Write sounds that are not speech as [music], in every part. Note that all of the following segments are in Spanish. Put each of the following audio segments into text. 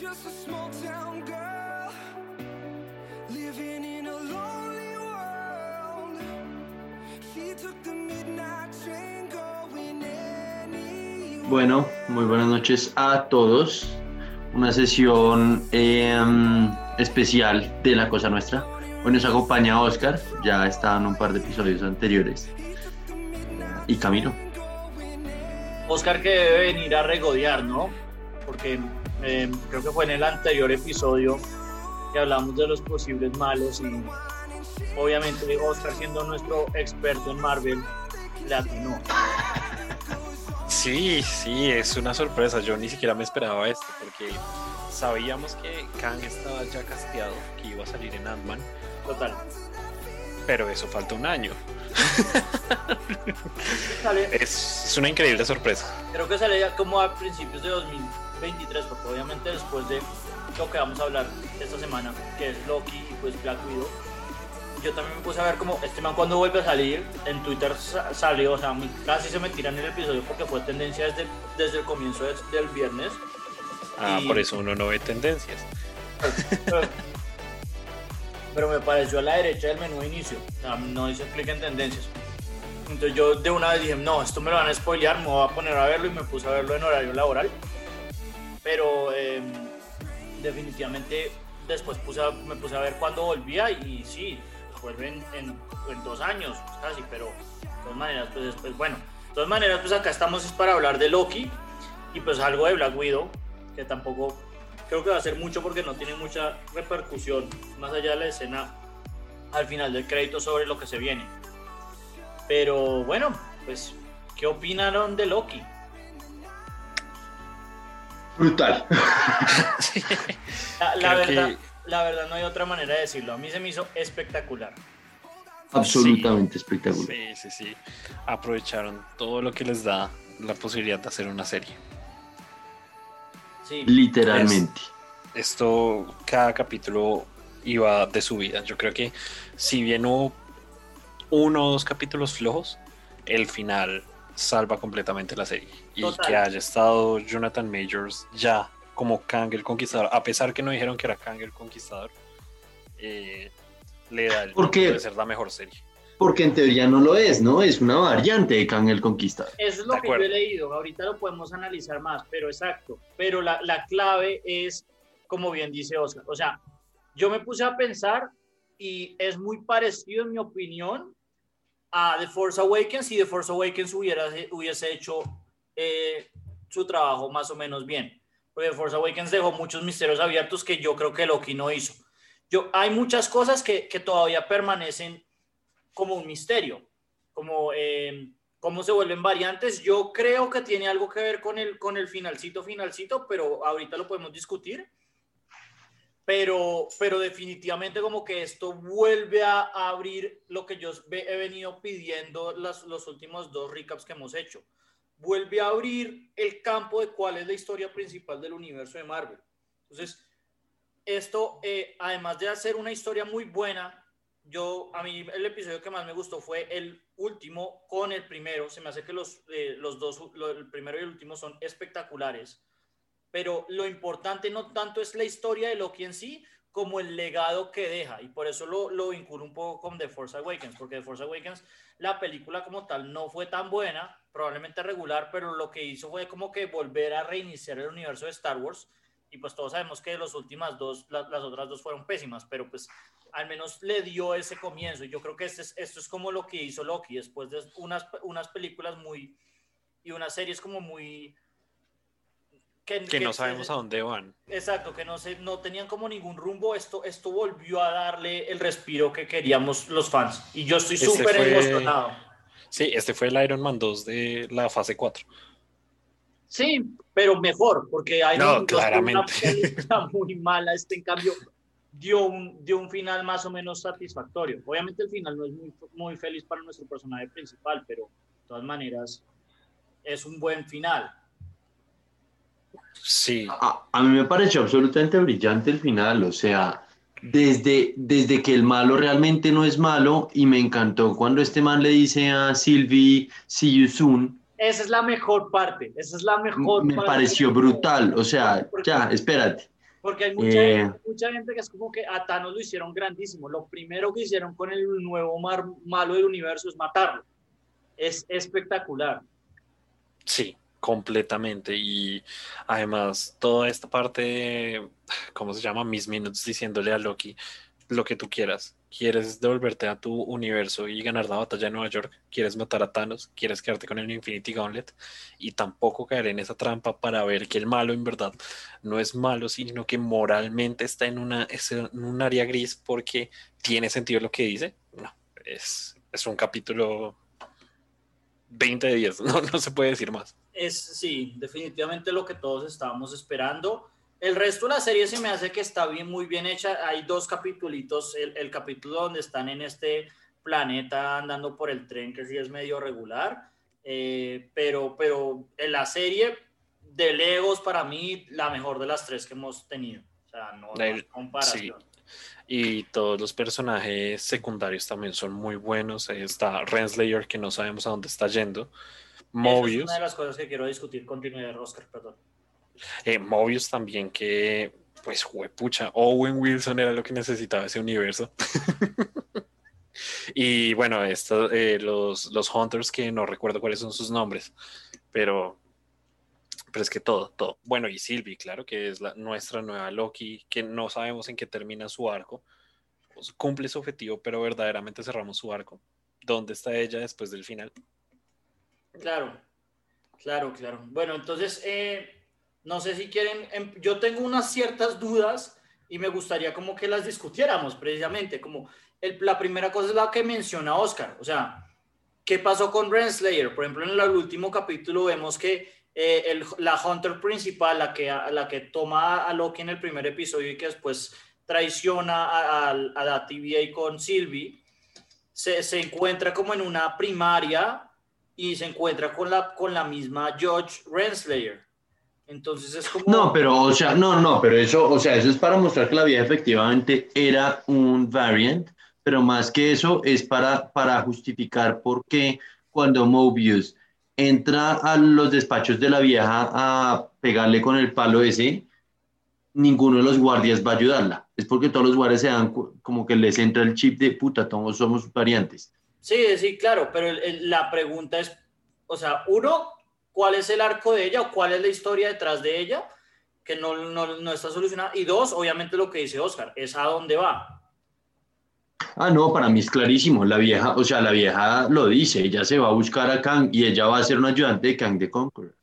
just a small town girl living in a lonely world. She took the midnight train going anywhere. Bueno, muy buenas noches a todos. Una sesión em, especial de La Cosa Nuestra. Hoy nos acompaña Oscar, ya está en un par de episodios anteriores. Y Camilo. Oscar que debe venir a regodear, ¿no? Porque eh, creo que fue en el anterior episodio que hablamos de los posibles malos y obviamente Oscar siendo nuestro experto en Marvel le atinó. Sí, sí, es una sorpresa. Yo ni siquiera me esperaba esto porque sabíamos que Kang estaba ya casteado, que iba a salir en Ant-Man, Total. pero eso falta un año. Es, es una increíble sorpresa. creo que sale ya como a principios de 2023, porque obviamente después de lo que vamos a hablar esta semana, que es Loki y pues Black Widow, yo también me puse a ver como este man cuando vuelve a salir, en Twitter sa- salió, o sea, casi se me tiran el episodio porque fue tendencia desde, desde el comienzo de- del viernes. Ah, Y- por eso uno no ve tendencias. Pero, pero me pareció a la derecha del menú de inicio, o sea, no dice clic en tendencias. Entonces yo de una vez dije, no, esto me lo van a spoilear, me voy a poner a verlo y me puse a verlo en horario laboral. Pero eh, definitivamente después puse me puse a ver cuando volvía y, sí, vuelven en, en dos años casi, pero de todas maneras, pues después, bueno, de todas maneras, pues acá estamos es para hablar de Loki y pues algo de Black Widow, que tampoco creo que va a ser mucho porque no tiene mucha repercusión, más allá de la escena al final del crédito sobre lo que se viene. Pero bueno, pues, ¿qué opinaron de Loki? Brutal. [laughs] La, la Creo que- verdad, la verdad no hay otra manera de decirlo. A mí se me hizo espectacular. Absolutamente espectacular. Sí, sí, sí. Aprovecharon todo lo que les da la posibilidad de hacer una serie. Sí, Literalmente. Esto, cada capítulo iba de su vida. Yo creo que si bien hubo uno o dos capítulos flojos, el final salva completamente la serie. Y Total. que haya estado Jonathan Majors ya como Kang el Conquistador, a pesar que no dijeron que era Kang el Conquistador, eh, le da el Porque- de ser la mejor serie. Porque en teoría no lo es, ¿no? Es una variante de Kang el Conquistador. Eso es lo De que yo he leído. Ahorita lo podemos analizar más, pero exacto. Pero la, la clave es, como bien dice Oscar, o sea, yo me puse a pensar y es muy parecido, en mi opinión, a The Force Awakens si The Force Awakens hubiera, hubiese hecho eh, su trabajo más o menos bien. Porque The Force Awakens dejó muchos misterios abiertos que yo creo que Loki no hizo. Yo, hay muchas cosas que, que todavía permanecen como un misterio, como eh, cómo se vuelven variantes. Yo creo que tiene algo que ver con el, con el finalcito, finalcito, pero ahorita lo podemos discutir. Pero, pero definitivamente como que esto vuelve a, abrir lo que yo he venido pidiendo las, los últimos dos recaps que hemos hecho. Vuelve a abrir el campo de cuál es la historia principal del universo de Marvel. Entonces, esto, eh, además de hacer una historia muy buena, yo, a mí el episodio que más me gustó fue el último con el primero. Se me hace que los, eh, los dos, el primero y el último son espectaculares. Pero lo importante no tanto es la historia de Loki en sí, como el legado que deja. Y por eso lo, lo vinculo un poco con The Force Awakens, porque The Force Awakens, la película como tal, no fue tan buena, probablemente regular, pero lo que hizo fue como que volver a reiniciar el universo de Star Wars. Y pues todos sabemos que las últimas dos, la- las otras dos fueron pésimas, pero pues al menos le dio ese comienzo. Y yo creo que este es, esto es como lo que hizo Loki después de unas, unas películas muy y unas series como muy Que no sabemos se- a dónde van. Exacto, que no se, no tenían como ningún rumbo. Esto, esto volvió a darle el respiro que queríamos los fans. Y yo estoy Este súper fue- emocionado. Sí, este fue el Iron Man 2 de la fase 4. Sí, pero mejor, porque hay No, una claramente. película [laughs] muy mala. Este, en cambio, dio un, dio un final más o menos satisfactorio. Obviamente, el final no es muy, muy feliz para nuestro personaje principal, pero de todas maneras, es un buen final. Sí, A, a mí me pareció absolutamente brillante el final, o sea, desde, desde que el malo realmente no es malo y me encantó cuando este man le dice a Sylvie, see you soon, Esa es la mejor parte. Esa es la mejor me parte. pareció brutal, o sea, ya, espérate, Porque hay mucha, Eh. gente, mucha gente que es como que a Thanos lo hicieron grandísimo. Lo primero que hicieron con el nuevo mar- malo del universo es matarlo. Es espectacular. Sí, completamente. Y además, toda esta parte, ¿cómo se llama? Mis Minutes diciéndole a Loki lo que tú quieras. ¿Quieres devolverte a tu universo y ganar la batalla de Nueva York? ¿Quieres matar a Thanos? ¿Quieres quedarte con el Infinity Gauntlet? Y tampoco caer en esa trampa para ver que el malo en verdad no es malo, sino que moralmente está en, una, es en un área gris porque tiene sentido lo que dice. No, es, es un capítulo 20 de 10, [laughs] no, no se puede decir más. Es, sí, definitivamente lo que todos estábamos esperando. El resto de la serie se me hace que está bien, muy bien hecha. Hay dos capítulos, el, el capítulo donde están en este planeta andando por el tren, que sí es medio regular, eh, pero, pero en la serie de Legos, para mí, la mejor de las tres que hemos tenido. O sea, no, no hay comparación. Y todos los personajes secundarios también son muy buenos. Está Renslayer, que no sabemos a dónde está yendo. Esa es Mobius, una de las cosas que quiero discutir contigo, Oscar, perdón. eh, Mobius también, que pues juepucha, Owen Wilson era lo que necesitaba ese universo. [laughs] y bueno, esto, eh, los, los Hunters, que no recuerdo cuáles son sus nombres, pero, pero es que todo, todo. Bueno, y Sylvie, claro, que es la, nuestra nueva Loki, que no sabemos en qué termina su arco. Pues, cumple su objetivo, pero verdaderamente cerramos su arco. ¿Dónde está ella después del final? Claro, claro, claro. Bueno, entonces, eh, no sé si quieren, em, yo tengo unas ciertas dudas y me gustaría como que las discutiéramos precisamente, como la primera cosa es la que menciona Oscar, o sea, ¿qué pasó con Renslayer? Por ejemplo, en el último capítulo vemos que eh, la Hunter principal, la que, la que toma a Loki en el primer episodio y que después traiciona a, a- a la TVA con Sylvie, se, se encuentra como en una primaria y se encuentra con la, con la misma George Renslayer. Entonces es como... No, pero, o sea, no, no, pero eso, o sea, eso es para mostrar que la vieja efectivamente era un variant, pero más que eso es para, para justificar por qué cuando Mobius entra a los despachos de la vieja a pegarle con el palo ese, ninguno de los guardias va a ayudarla. Es porque todos los guardias se dan como que les entra el chip de puta, todos somos variantes. Sí, sí, claro, pero el- el- la pregunta es, o sea, uno, ¿cuál es el arco de ella o cuál es la historia detrás de ella? Que no, no, no está solucionada. Y dos, obviamente lo que dice Oscar, es a dónde va. Ah, no, para mí es clarísimo. La vieja, o sea, la vieja lo dice, ella se va a buscar a Kang y ella va a ser un ayudante de Kang the Conqueror.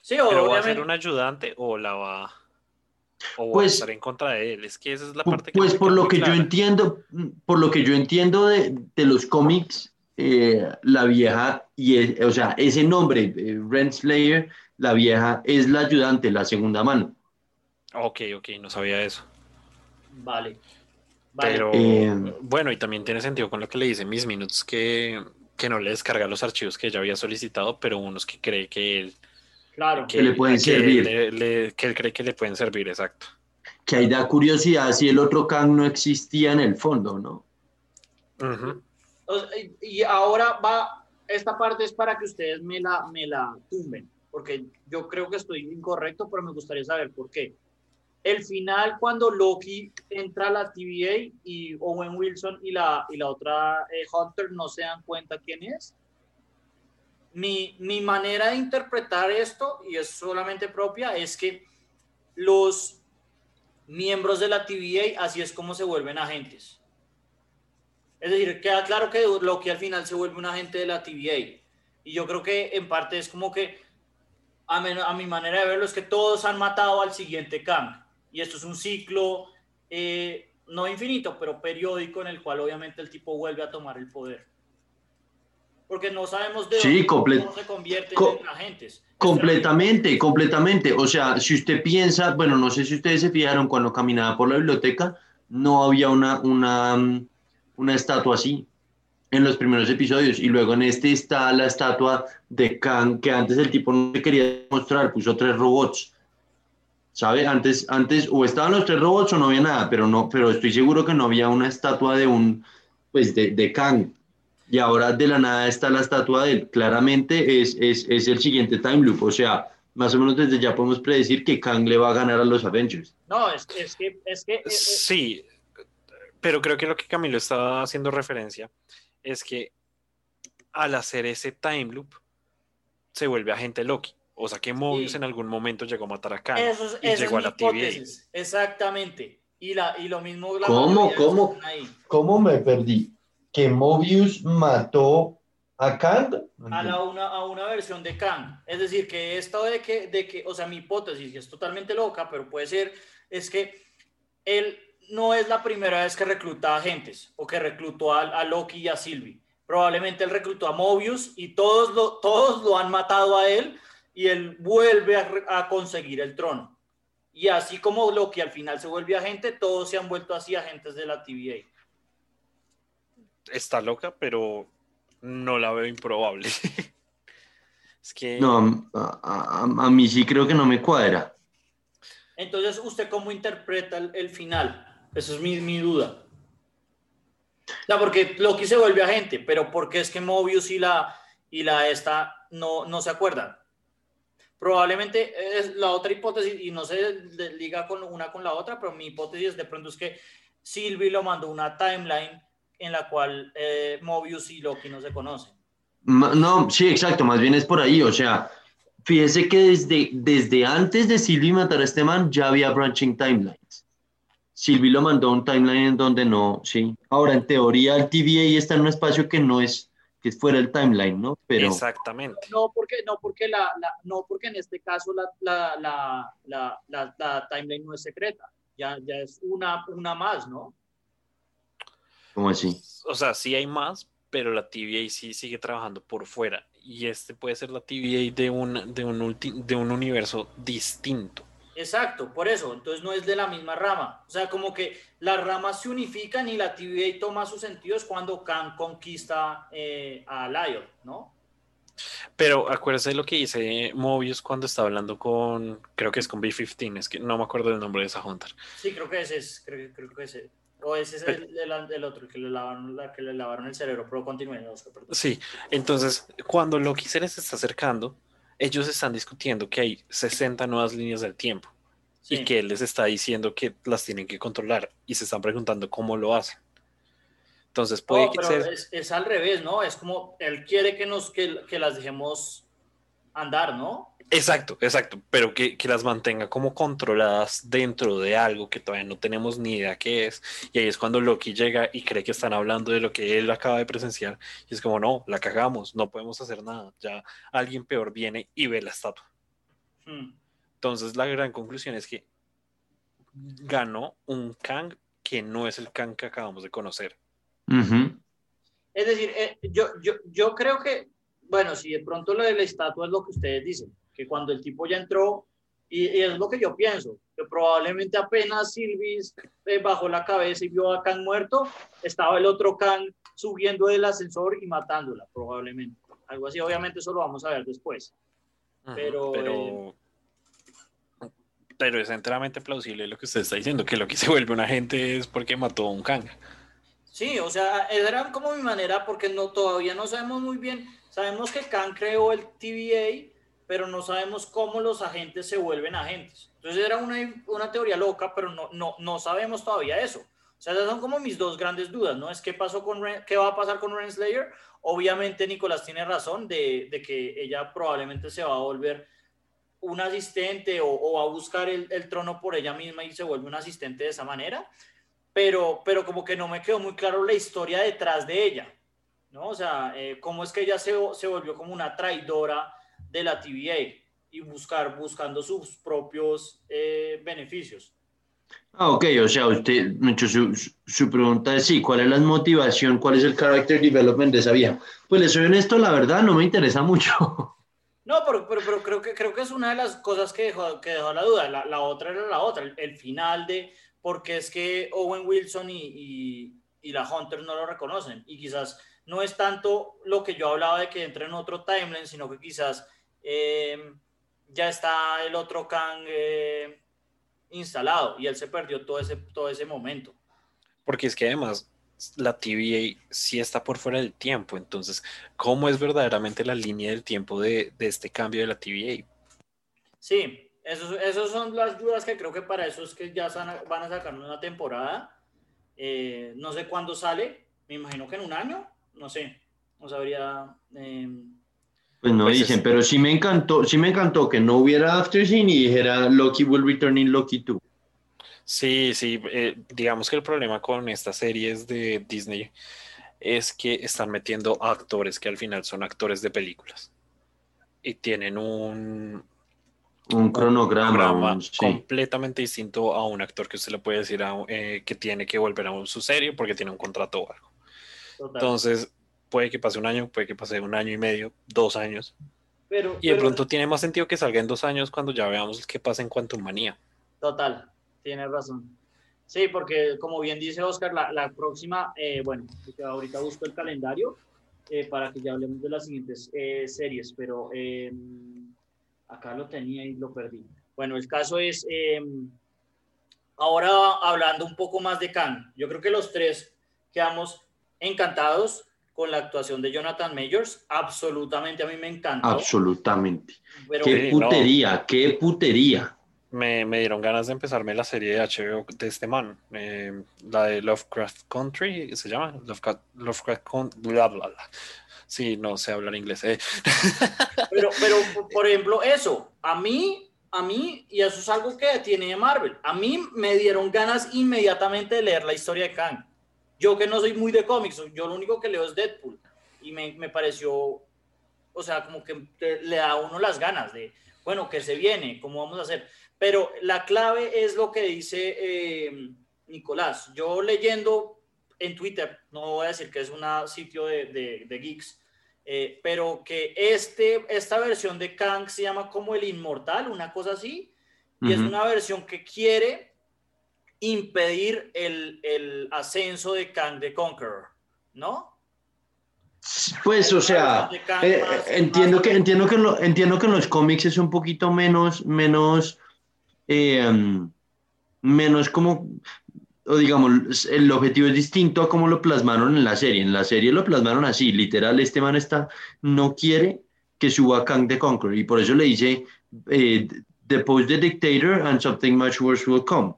Sí, ¿Pero va a obviamente. ser un ayudante o la va, o Pues- estar en contra de él? Es que esa es la parte que Pues por lo que yo entiendo, por lo que yo entiendo de, de los cómics, eh, la vieja, y es- o sea, ese nombre, eh, Renslayer, la vieja es la ayudante, la segunda mano. Ok, ok, no sabía eso. Vale. Vale. Pero Eh, bueno, y también tiene sentido con lo que le dice Miss Minutes, que, que no le descarga los archivos que ella había solicitado, pero unos que cree que él, claro. Que le pueden que servir. le- le- que él cree que le pueden servir, exacto. Que ahí da curiosidad si el otro Kang no existía en el fondo, ¿no? Y ahora va, esta parte es para que ustedes me la, me la tumben, porque yo creo que estoy incorrecto, pero me gustaría saber por qué. El final, cuando Loki entra a la TVA y Owen Wilson y la, y la otra eh, Hunter no se dan cuenta quién es. Mi, mi manera de interpretar esto, y es solamente propia, es que los miembros de la TVA así es como se vuelven agentes. Es decir, queda claro que Loki al final se vuelve un agente de la TVA. Y yo creo que en parte es como que, a, a mi manera de verlo, es que todos han matado al siguiente Kang. Y esto es un ciclo, eh, no infinito, pero periódico, en el cual obviamente el tipo vuelve a tomar el poder. Porque no sabemos de Sí, dónde cómo se convierten co- en agentes. Completamente, completamente. O sea, si usted piensa, bueno, no sé si ustedes se fijaron cuando caminaba por la biblioteca, no había una, una, una estatua así en los primeros episodios. Y luego en este está la estatua de Kang, que antes el tipo no quería mostrar, puso tres robots. ¿Sabe? Antes, antes o estaban los tres robots o no había nada, pero no, pero estoy seguro que no había una estatua de un, pues de, de Kang. Y ahora de la nada está la estatua de él. Claramente es, es, es el siguiente time loop. O sea, más o menos desde ya podemos predecir que Kang le va a ganar a los Avengers. No, es, es que, es que eh, eh, Sí, pero creo que lo que Camilo estaba haciendo referencia es que al hacer ese time loop se vuelve agente Loki. O sea que Mobius Sí. en algún momento llegó a matar a Kang eso es, y llegó a la TVA. Exactamente. Y, la, y lo mismo la ¿Cómo? ¿Cómo? ¿Cómo me perdí? ¿Que Mobius mató a Kang? a, la una, a una versión de Kang. Es decir, que esto de que, de que, o sea, mi hipótesis, que es totalmente loca, pero puede ser, es que él no es la primera vez que recluta agentes o que reclutó a, a Loki y a Sylvie. Probablemente él reclutó a Mobius y todos lo, todos lo han matado a él y él vuelve a, a conseguir el trono. Y así como Loki al final se vuelve agente, todos se han vuelto así agentes de la TVA. Está loca, pero no la veo improbable. [laughs] es que No, a, a- a mí sí creo que no me cuadra. Entonces, ¿usted cómo interpreta el, el final? Esa es mi, mi duda. O sea, porque Loki se vuelve agente, pero ¿por qué es que Mobius y la, y la esta no, no se acuerdan? Probablemente es la otra hipótesis, y no se liga con una con la otra, pero mi hipótesis de pronto es que Sylvie lo mandó una timeline en la cual eh, Mobius y Loki no se conocen. No, sí, exacto, más bien es por ahí, o sea, fíjese que desde, desde antes de Sylvie matar a este man ya había branching timelines. Sylvie lo mandó a un timeline en donde no, sí. Ahora, en teoría, el TVA está en un espacio que no es, que es fuera del timeline, ¿no? Pero, exactamente. No, porque, no, porque, la, la- no, porque en este caso la, la, la, la, la- la timeline no es secreta, ya, ya es una, una más, ¿no? ¿Cómo así? O sea, sí hay más, pero la TVA sí sigue trabajando por fuera. Y este puede ser la TVA de un, de un, ulti- de un universo distinto. Exacto, por eso, entonces no es de la misma rama. O sea, como que las ramas se unifican y la TVA toma sus sentidos cuando Khan conquista eh, a Lion, ¿no? Pero acuérdese de lo que dice Mobius cuando está hablando con, creo que es con B-15, es que no me acuerdo del nombre de esa Hunter. Sí, creo que ese es, creo, creo que ese. O ese es el, el- el otro, que le lavaron, la que le lavaron el cerebro, pero continúen, Oscar, perdón. Sí, entonces cuando Loki se les está acercando, ellos están discutiendo que hay 60 nuevas líneas del tiempo Sí. y que él les está diciendo que las tienen que controlar y se están preguntando cómo lo hacen. Entonces puede No, que pero ser... es, es al revés, ¿no? Es como él quiere que nos que, que las dejemos andar, ¿no? Exacto, exacto, pero que, que las mantenga como controladas dentro de algo que todavía no tenemos ni idea qué es. Y ahí es cuando Loki llega y cree que están hablando de lo que él acaba de presenciar. Y es como, no, la cagamos, no podemos hacer nada. Ya alguien peor viene y ve la estatua. Hmm. Entonces la gran conclusión es que ganó un Kang que no es el Kang que acabamos de conocer. Es decir, eh, yo, yo, yo creo que, bueno, si de pronto lo de la estatua es lo que ustedes dicen, que cuando el tipo ya entró, y, y es lo que yo pienso, que probablemente apenas Silvis eh, bajó la cabeza y vio a Kang muerto, estaba el otro Kang subiendo del ascensor y matándola, probablemente. Algo así, obviamente eso lo vamos a ver después. Ujú, Pero, pero, pero es enteramente plausible lo que usted está diciendo, que lo que se vuelve un agente es porque mató a un Kang. Sí, o sea, era como mi manera porque no, todavía no sabemos muy bien. Sabemos que Khan creó el TVA, pero no sabemos cómo los agentes se vuelven agentes. Entonces era una, una teoría loca, pero no, no, no sabemos todavía eso. O sea, esas son como mis dos grandes dudas, ¿no? Es qué pasó con Ren- qué va a pasar con Renslayer. Obviamente Nicolás tiene razón de, de que ella probablemente se va a volver un asistente o, o va a buscar el, el trono por ella misma y se vuelve un asistente de esa manera pero, pero como que no me quedó muy claro la historia detrás de ella, ¿no? O sea, eh, cómo es que ella se, se volvió como una traidora de la TVA y buscar, buscando sus propios eh, beneficios. Ah, ok, o sea, usted, su, su- pregunta es sí, ¿cuál es la motivación, cuál es el character development de esa vieja? Pues le soy honesto, la verdad, no me interesa mucho. No, pero, pero, pero creo, que, creo que es una de las cosas que dejó, que dejó la duda. La, la otra era la otra, el, el final de por qué es que Owen Wilson y, y, y la Hunter no lo reconocen. Y quizás no es tanto lo que yo hablaba de que entre en otro timeline, sino que quizás eh, ya está el otro Kang eh, instalado y él se perdió todo ese, todo ese momento. Porque es que además la TVA sí está por fuera del tiempo. Entonces, ¿cómo es verdaderamente la línea del tiempo de, de este cambio de la TVA? Sí, esos, esos son las dudas que creo que para eso es que ya van a, van a sacar una temporada. Eh, no sé cuándo sale, me imagino que en un año, no sé, no sabría. eh, Pues no Pues dicen, es- pero sí me encantó, sí me encantó que no hubiera After Scene y dijera Loki will return in Loki 2. Sí, sí, eh, digamos que el problema con estas series de Disney es que están metiendo actores que al final son actores de películas y tienen un Un cronograma, programa un- sí. completamente distinto a un actor que usted le puede decir a- eh, que tiene que volver a su serie porque tiene un contrato o algo. Entonces, puede que pase un año, puede que pase un año y medio, dos años. pero, Y de pero- pronto tiene más sentido que salga en dos años cuando ya veamos qué pasa en Quantum Manía. Total, tienes razón. Sí, porque como bien dice Oscar, la, la próxima, eh, bueno, ahorita busco el calendario eh, para que ya hablemos de las siguientes eh, series, pero eh, acá lo tenía y lo perdí. Bueno, el caso es, eh, ahora hablando un poco más de Kang, yo creo que los tres quedamos encantados con la actuación de Jonathan Majors, absolutamente a mí me encantó. Absolutamente. pero- Qué no. putería, qué putería. Me, me dieron ganas de empezarme la serie de HBO de este man, eh, la de Lovecraft Country, ¿se llama? Lovecraft, Lovecraft Con- bla, bla, bla. Sí, no sé hablar inglés. eh. [laughs] Pero, pero, por- por ejemplo, eso, a mí, a mí, y eso es algo que tiene Marvel, a mí me dieron ganas inmediatamente de leer la historia de Kang. Yo que no soy muy de cómics, yo lo único que leo es Deadpool, y me, me pareció, o sea, como que le da a uno las ganas de, bueno, que se viene, cómo vamos a hacer. Pero la clave es lo que dice eh, Nicolás. Yo leyendo en Twitter, no voy a decir que es un sitio de, de- de geeks, eh, pero que este, esta versión de Kang se llama como el Inmortal, una cosa así, y es una versión que quiere impedir el, el ascenso de Kang the Conqueror, ¿no? Pues, o sea, eh, más- entiendo que entiendo que en lo- entiendo que en los cómics es un poquito menos menos eh, um, menos como o digamos el objetivo es distinto a cómo lo plasmaron en la serie. En la serie lo plasmaron así, literal. Este man está no quiere que suba Kang the Conqueror y por eso le dice eh, the dictator and something much worse will come.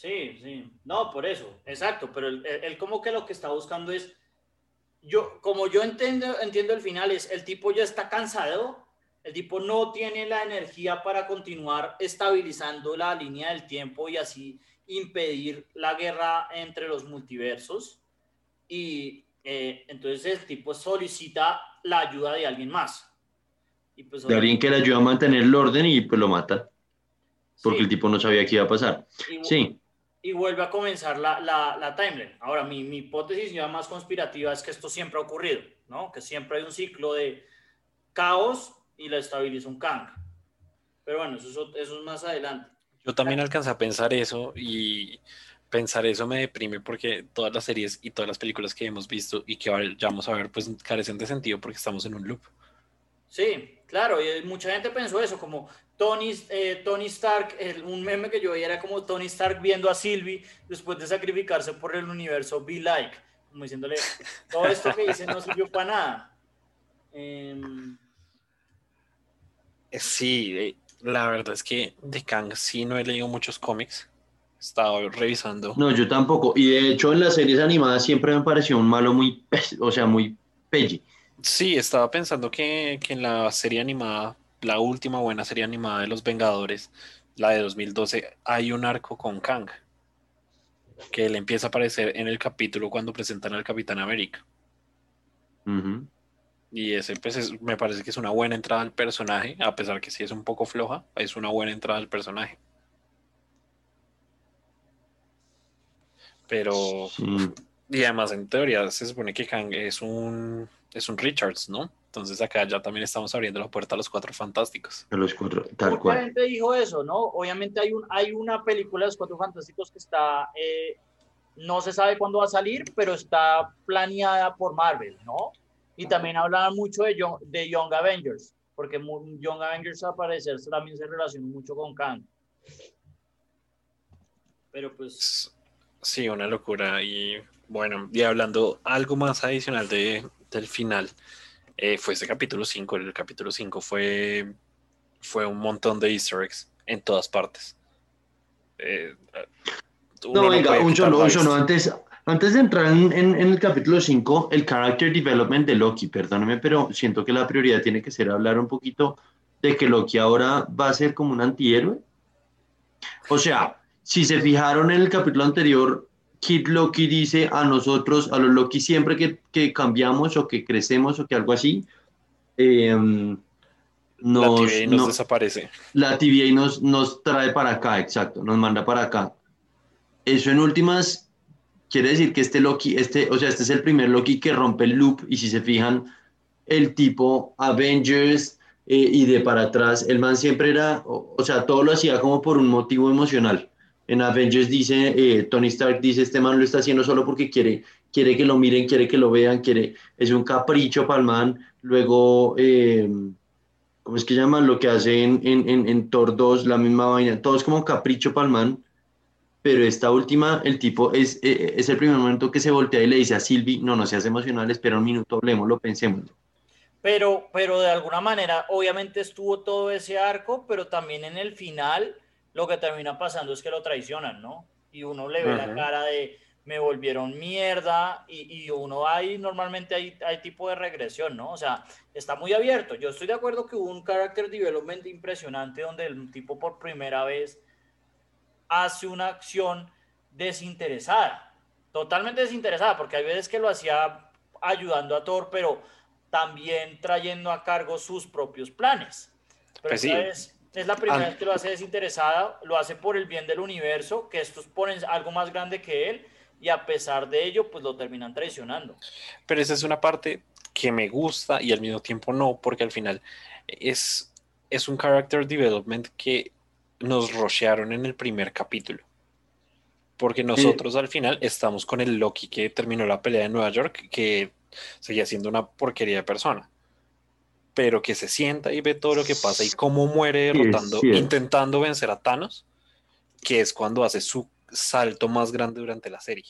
Sí, sí. No, por eso, exacto. Pero él, él- como que lo que está buscando es, yo, como yo entiendo, entiendo el final, es el tipo ya está cansado, el tipo no tiene la energía para continuar estabilizando la línea del tiempo y así impedir la guerra entre los multiversos. Y eh, entonces el tipo solicita la ayuda de alguien más. Y pues, De alguien que le ayuda a mantener el orden y pues lo mata porque sí, el tipo no sabía qué iba a pasar. y- Sí. Y vuelve a comenzar la, la, la timeline. Ahora, mi, mi hipótesis ya más conspirativa es que esto siempre ha ocurrido, ¿no? Que siempre hay un ciclo de caos y la estabiliza un Kang. Pero bueno, eso es, eso es más adelante. Yo también alcancé a pensar eso y pensar eso me deprime porque todas las series y todas las películas que hemos visto y que vayamos a ver pues carecen de sentido porque estamos en un loop. Sí, claro, y mucha gente pensó eso, como Tony, eh, Tony Stark, el- un meme que yo veía era como Tony Stark viendo a Sylvie después de sacrificarse por el universo Be Like, como diciéndole, todo esto que hice no sirvió para nada. Em, Eh, Sí, eh, la verdad es que de Kang sí no he leído muchos cómics. He estado revisando. No, yo tampoco. Y de hecho en las series animadas siempre me pareció un malo muy, [laughs] o sea, muy pelle. Sí, estaba pensando que, que en la serie animada, la última buena serie animada de Los Vengadores, la de 2012, hay un arco con Kang. Que él empieza a aparecer en el capítulo cuando presentan al Capitán América. Y ese, pues, es- me parece que es una buena entrada al personaje, a pesar que sí es un poco floja, es una buena entrada al personaje. Pero, Sí. y además en teoría se supone que Kang es un, es un Richards, ¿no? Entonces acá ya también estamos abriendo la puerta a los cuatro fantásticos. A los cuatro, tal Mucha cual. gente dijo eso, ¿no? Obviamente hay, un, hay una película de los Cuatro Fantásticos que está, eh, no se sabe cuándo va a salir, pero está planeada por Marvel, ¿no? Y también hablaban mucho de Young, de Young Avengers, porque Young Avengers al parecer también se relaciona mucho con Kang. Pero pues, Sí, una locura. Y bueno, y hablando algo más adicional de, del final, eh, fue este capítulo 5. El capítulo 5 fue, fue un montón de easter eggs en todas partes. Eh, uno No, venga, un solo, un. Antes, antes de entrar en, en- en el capítulo 5, el character development de Loki, perdóneme, pero siento que la prioridad tiene que ser hablar un poquito de que Loki ahora va a ser como un antihéroe. O sea, si se fijaron en el capítulo anterior, Kid Loki dice a nosotros, a los Loki, siempre que, que cambiamos o que crecemos o que algo así, eh, la nos, TVA nos no- desaparece. la TVA nos, nos trae para acá, exacto, nos manda para acá. Eso en últimas quiere decir que este Loki, este, o sea, este es el primer Loki que rompe el loop y si se fijan, el tipo Avengers eh, y de para atrás, el man siempre era, o, o sea, todo lo hacía como por un motivo emocional. En Avengers dice, eh, Tony Stark dice, este man lo está haciendo solo porque quiere, quiere que lo miren, quiere que lo vean, quiere, es un capricho para el man. Luego, eh, ¿cómo es que llaman? Lo que hace en, en, en, Thor 2, la misma vaina, todo es como capricho para el man. Pero esta última, el tipo es, eh, es el primer momento que se voltea y le dice a Sylvie, no, no seas emocional, espera un minuto, hablemoslo, pensémoslo. Pero, pero de alguna manera, obviamente estuvo todo ese arco, pero también en el final lo que termina pasando es que lo traicionan, ¿no? Y uno le ve la Ujú. cara de me volvieron mierda y, y uno ahí normalmente hay, hay tipo de regresión, ¿no? O sea, está muy abierto. Yo estoy de acuerdo que hubo un character development impresionante donde el tipo por primera vez hace una acción desinteresada, totalmente desinteresada, porque hay veces que lo hacía ayudando a Thor, pero también trayendo a cargo sus propios planes. Pero Pues sí. vez es la primera Ah. vez que lo hace desinteresada, lo hace por el bien del universo, que estos ponen algo más grande que él, y a pesar de ello, pues lo terminan traicionando. Pero esa es una parte que me gusta y al mismo tiempo no, porque al final es, es un character development que nos rochearon en el primer capítulo. Porque nosotros al final estamos con el Loki que terminó la pelea en Nueva York, que seguía siendo una porquería de persona. Pero que se sienta y ve todo lo que pasa y cómo muere Sí, derrotando, cierto. intentando vencer a Thanos, que es cuando hace su salto más grande durante la serie.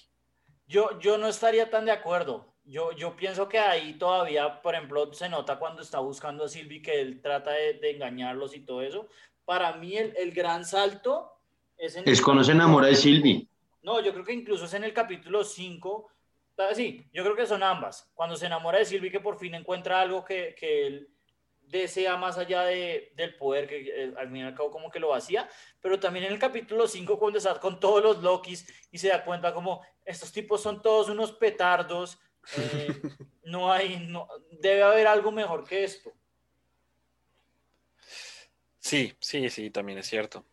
Yo, yo no estaría tan de acuerdo. Yo, yo pienso que ahí todavía, por ejemplo, se nota cuando está buscando a Sylvie que él trata de, de engañarlos y todo eso. Para mí el, el gran salto es en... Es el cuando se enamora de Sylvie. No, yo creo que incluso es en el capítulo 5. Sí, yo creo que son ambas. Cuando se enamora de Sylvie que por fin encuentra algo que, que él desea más allá de, del poder, que eh, al fin y al cabo como que lo hacía, pero también en el capítulo 5 cuando está con todos los Lokis y se da cuenta como estos tipos son todos unos petardos, eh, [laughs] no hay, no, debe haber algo mejor que esto. Sí, sí, sí, también es cierto.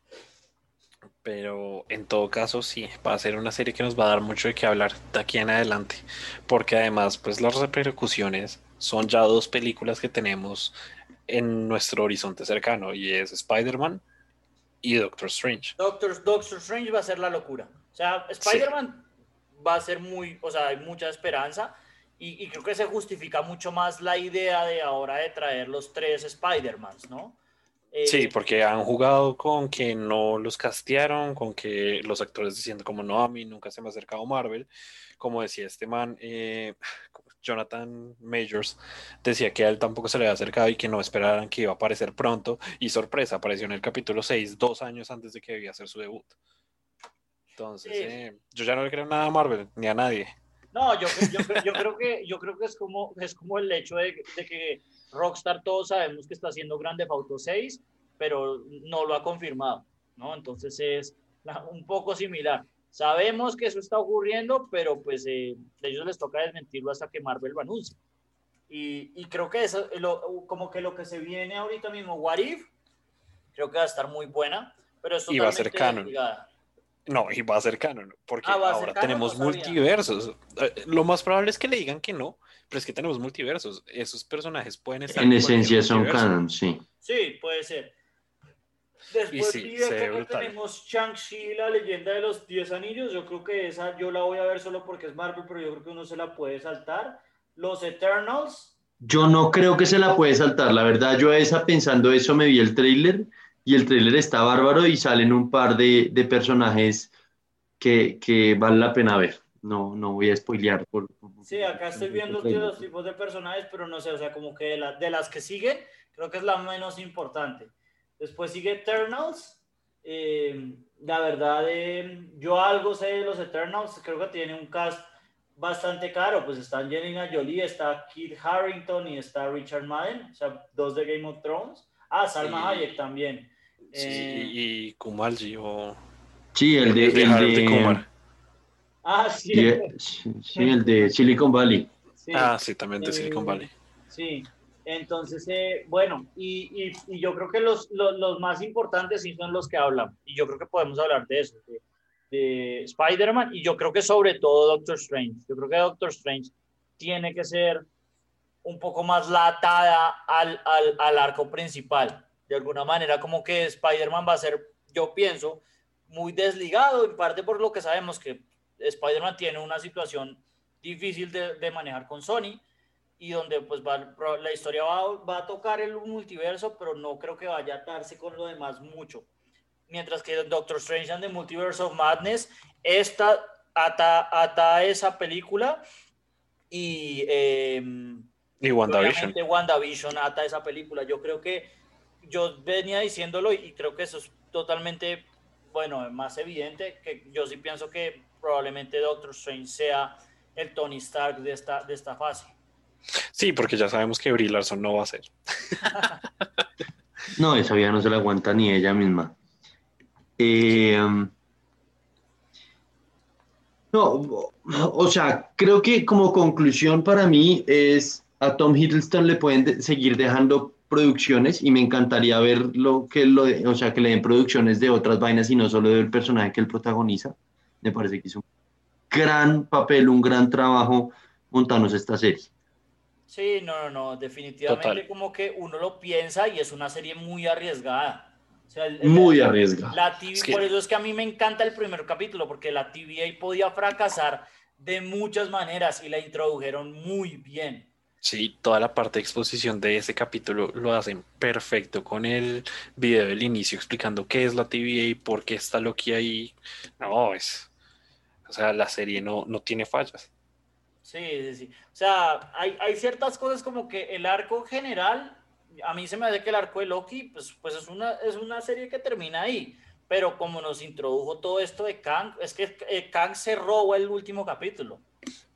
Pero en todo caso, sí, va a ser una serie que nos va a dar mucho de qué hablar de aquí en adelante. Porque además, pues las repercusiones son ya dos películas que tenemos en nuestro horizonte cercano y es Spider-Man y Doctor Strange. Doctor, Doctor Strange va a ser la locura. O sea, Spider-Man va a ser muy, o sea, hay mucha esperanza y, y creo que se justifica mucho más la idea de ahora de traer los tres Spider-Mans, ¿no? Eh, Sí, porque han jugado con que no los castearon, con que los actores diciendo como no, a mí nunca se me ha acercado Marvel, como decía este man, eh, [sighs] Jonathan Majors, decía que a él tampoco se le había acercado y que no esperaran que iba a aparecer pronto, y sorpresa, apareció en el capítulo 6, dos años antes de que debía hacer su debut. Entonces, eh, yo ya no le creo nada a Marvel, ni a nadie. No, yo, yo, creo- yo creo que, yo creo que es, como, es como el hecho de, de que Rockstar todos sabemos que está haciendo Grande Auto 6, pero no lo ha confirmado, ¿no? Entonces es un poco similar. Sabemos que eso está ocurriendo, pero pues eh, a ellos les toca desmentirlo hasta que Marvel lo anuncie. Y, y creo que eso, lo- como que lo que se viene ahorita mismo, What If, creo que va a estar muy buena, pero es Y va a ser canon. No, y va a ser canon, porque Ah, ahora canon, tenemos no multiversos. Eh, Lo más probable es que le digan que no, pero es que tenemos multiversos. Esos personajes pueden estar En esencia son canon, sí. Sí, puede ser. Después sí, vi acá que tenemos Shang-Chi, la leyenda de los 10 anillos. Yo creo que esa yo la voy a ver solo porque es Marvel, pero yo creo que uno se la puede saltar. Los Eternals. Yo no creo que se la puede saltar, la verdad, yo a esa pensando eso me vi el tráiler y el tráiler está bárbaro y salen un par de, de personajes que, que vale la pena ver. No, no voy a spoilear. Por, por- Sí, acá estoy viendo por- los tipos de personajes, pero no sé, o sea, como que de, la- de las que siguen, creo que es la menos importante. Después sigue Eternals. eh, la verdad, eh, yo algo sé de los Eternals, creo que tiene un cast bastante caro, pues está Angelina Jolie, está Kit Harrington y está Richard Madden, o sea, dos de Game of Thrones. Ah, Salma Hayek también. Sí, Eh, y Kumalji o Sí, el de, el de el de- Kumar. Ah, sí. sí, sí, sí, el de Silicon Valley. sí. Ah, sí, también de Eh, Silicon Valley. Sí, entonces, eh, bueno, y, y- y yo creo que los, los, los más importantes sí son los que hablan, y yo creo que podemos hablar de eso, de, de Spider-Man, y yo creo que sobre todo Doctor Strange. Yo creo que Doctor Strange tiene que ser un poco más la atada al, al, al arco principal. De alguna manera, como que Spider-Man va a ser, yo pienso, muy desligado, en parte por lo que sabemos que Spider-Man tiene una situación difícil de, de manejar con Sony y donde pues va, la historia va, va a tocar el multiverso, pero no creo que vaya a atarse con lo demás mucho. Mientras que Doctor Strange and the Multiverse of Madness, esta ata, ata esa película y eh, Y WandaVision. WandaVision ata esa película. Yo creo que yo venía diciéndolo y creo que eso es totalmente, bueno, más evidente, que yo sí pienso que probablemente Doctor Strange sea el Tony Stark de esta, de esta fase. Sí, porque ya sabemos que Brie Larson no va a ser. [laughs] No, esa vida no se la aguanta ni ella misma. Eh, no, o- o sea, creo que como conclusión para mí es a Tom Hiddleston le pueden de- seguir dejando producciones y me encantaría ver lo que lo de- o sea, que le den producciones de otras vainas y no solo del personaje que él protagoniza. Me parece que hizo un gran papel, un gran trabajo montándose esta serie. Sí, no, no, no, definitivamente Total. como que uno lo piensa y es una serie muy arriesgada. O sea, el- el- Muy arriesgada. La TV, Es que- por eso es que a mí me encanta el primer capítulo, porque la TVA podía fracasar de muchas maneras y la introdujeron muy bien. Sí, toda la parte de exposición de ese capítulo lo hacen perfecto con el video del inicio explicando qué es la TVA y por qué está Loki ahí. No, es. O sea, la serie no, no tiene fallas. Sí, sí, sí. O sea, hay, hay ciertas cosas como que el arco general, a mí se me hace que el arco de Loki, pues, pues es, una, es una serie que termina ahí. Pero como nos introdujo todo esto de Kang, es que eh, Kang se roba el último capítulo.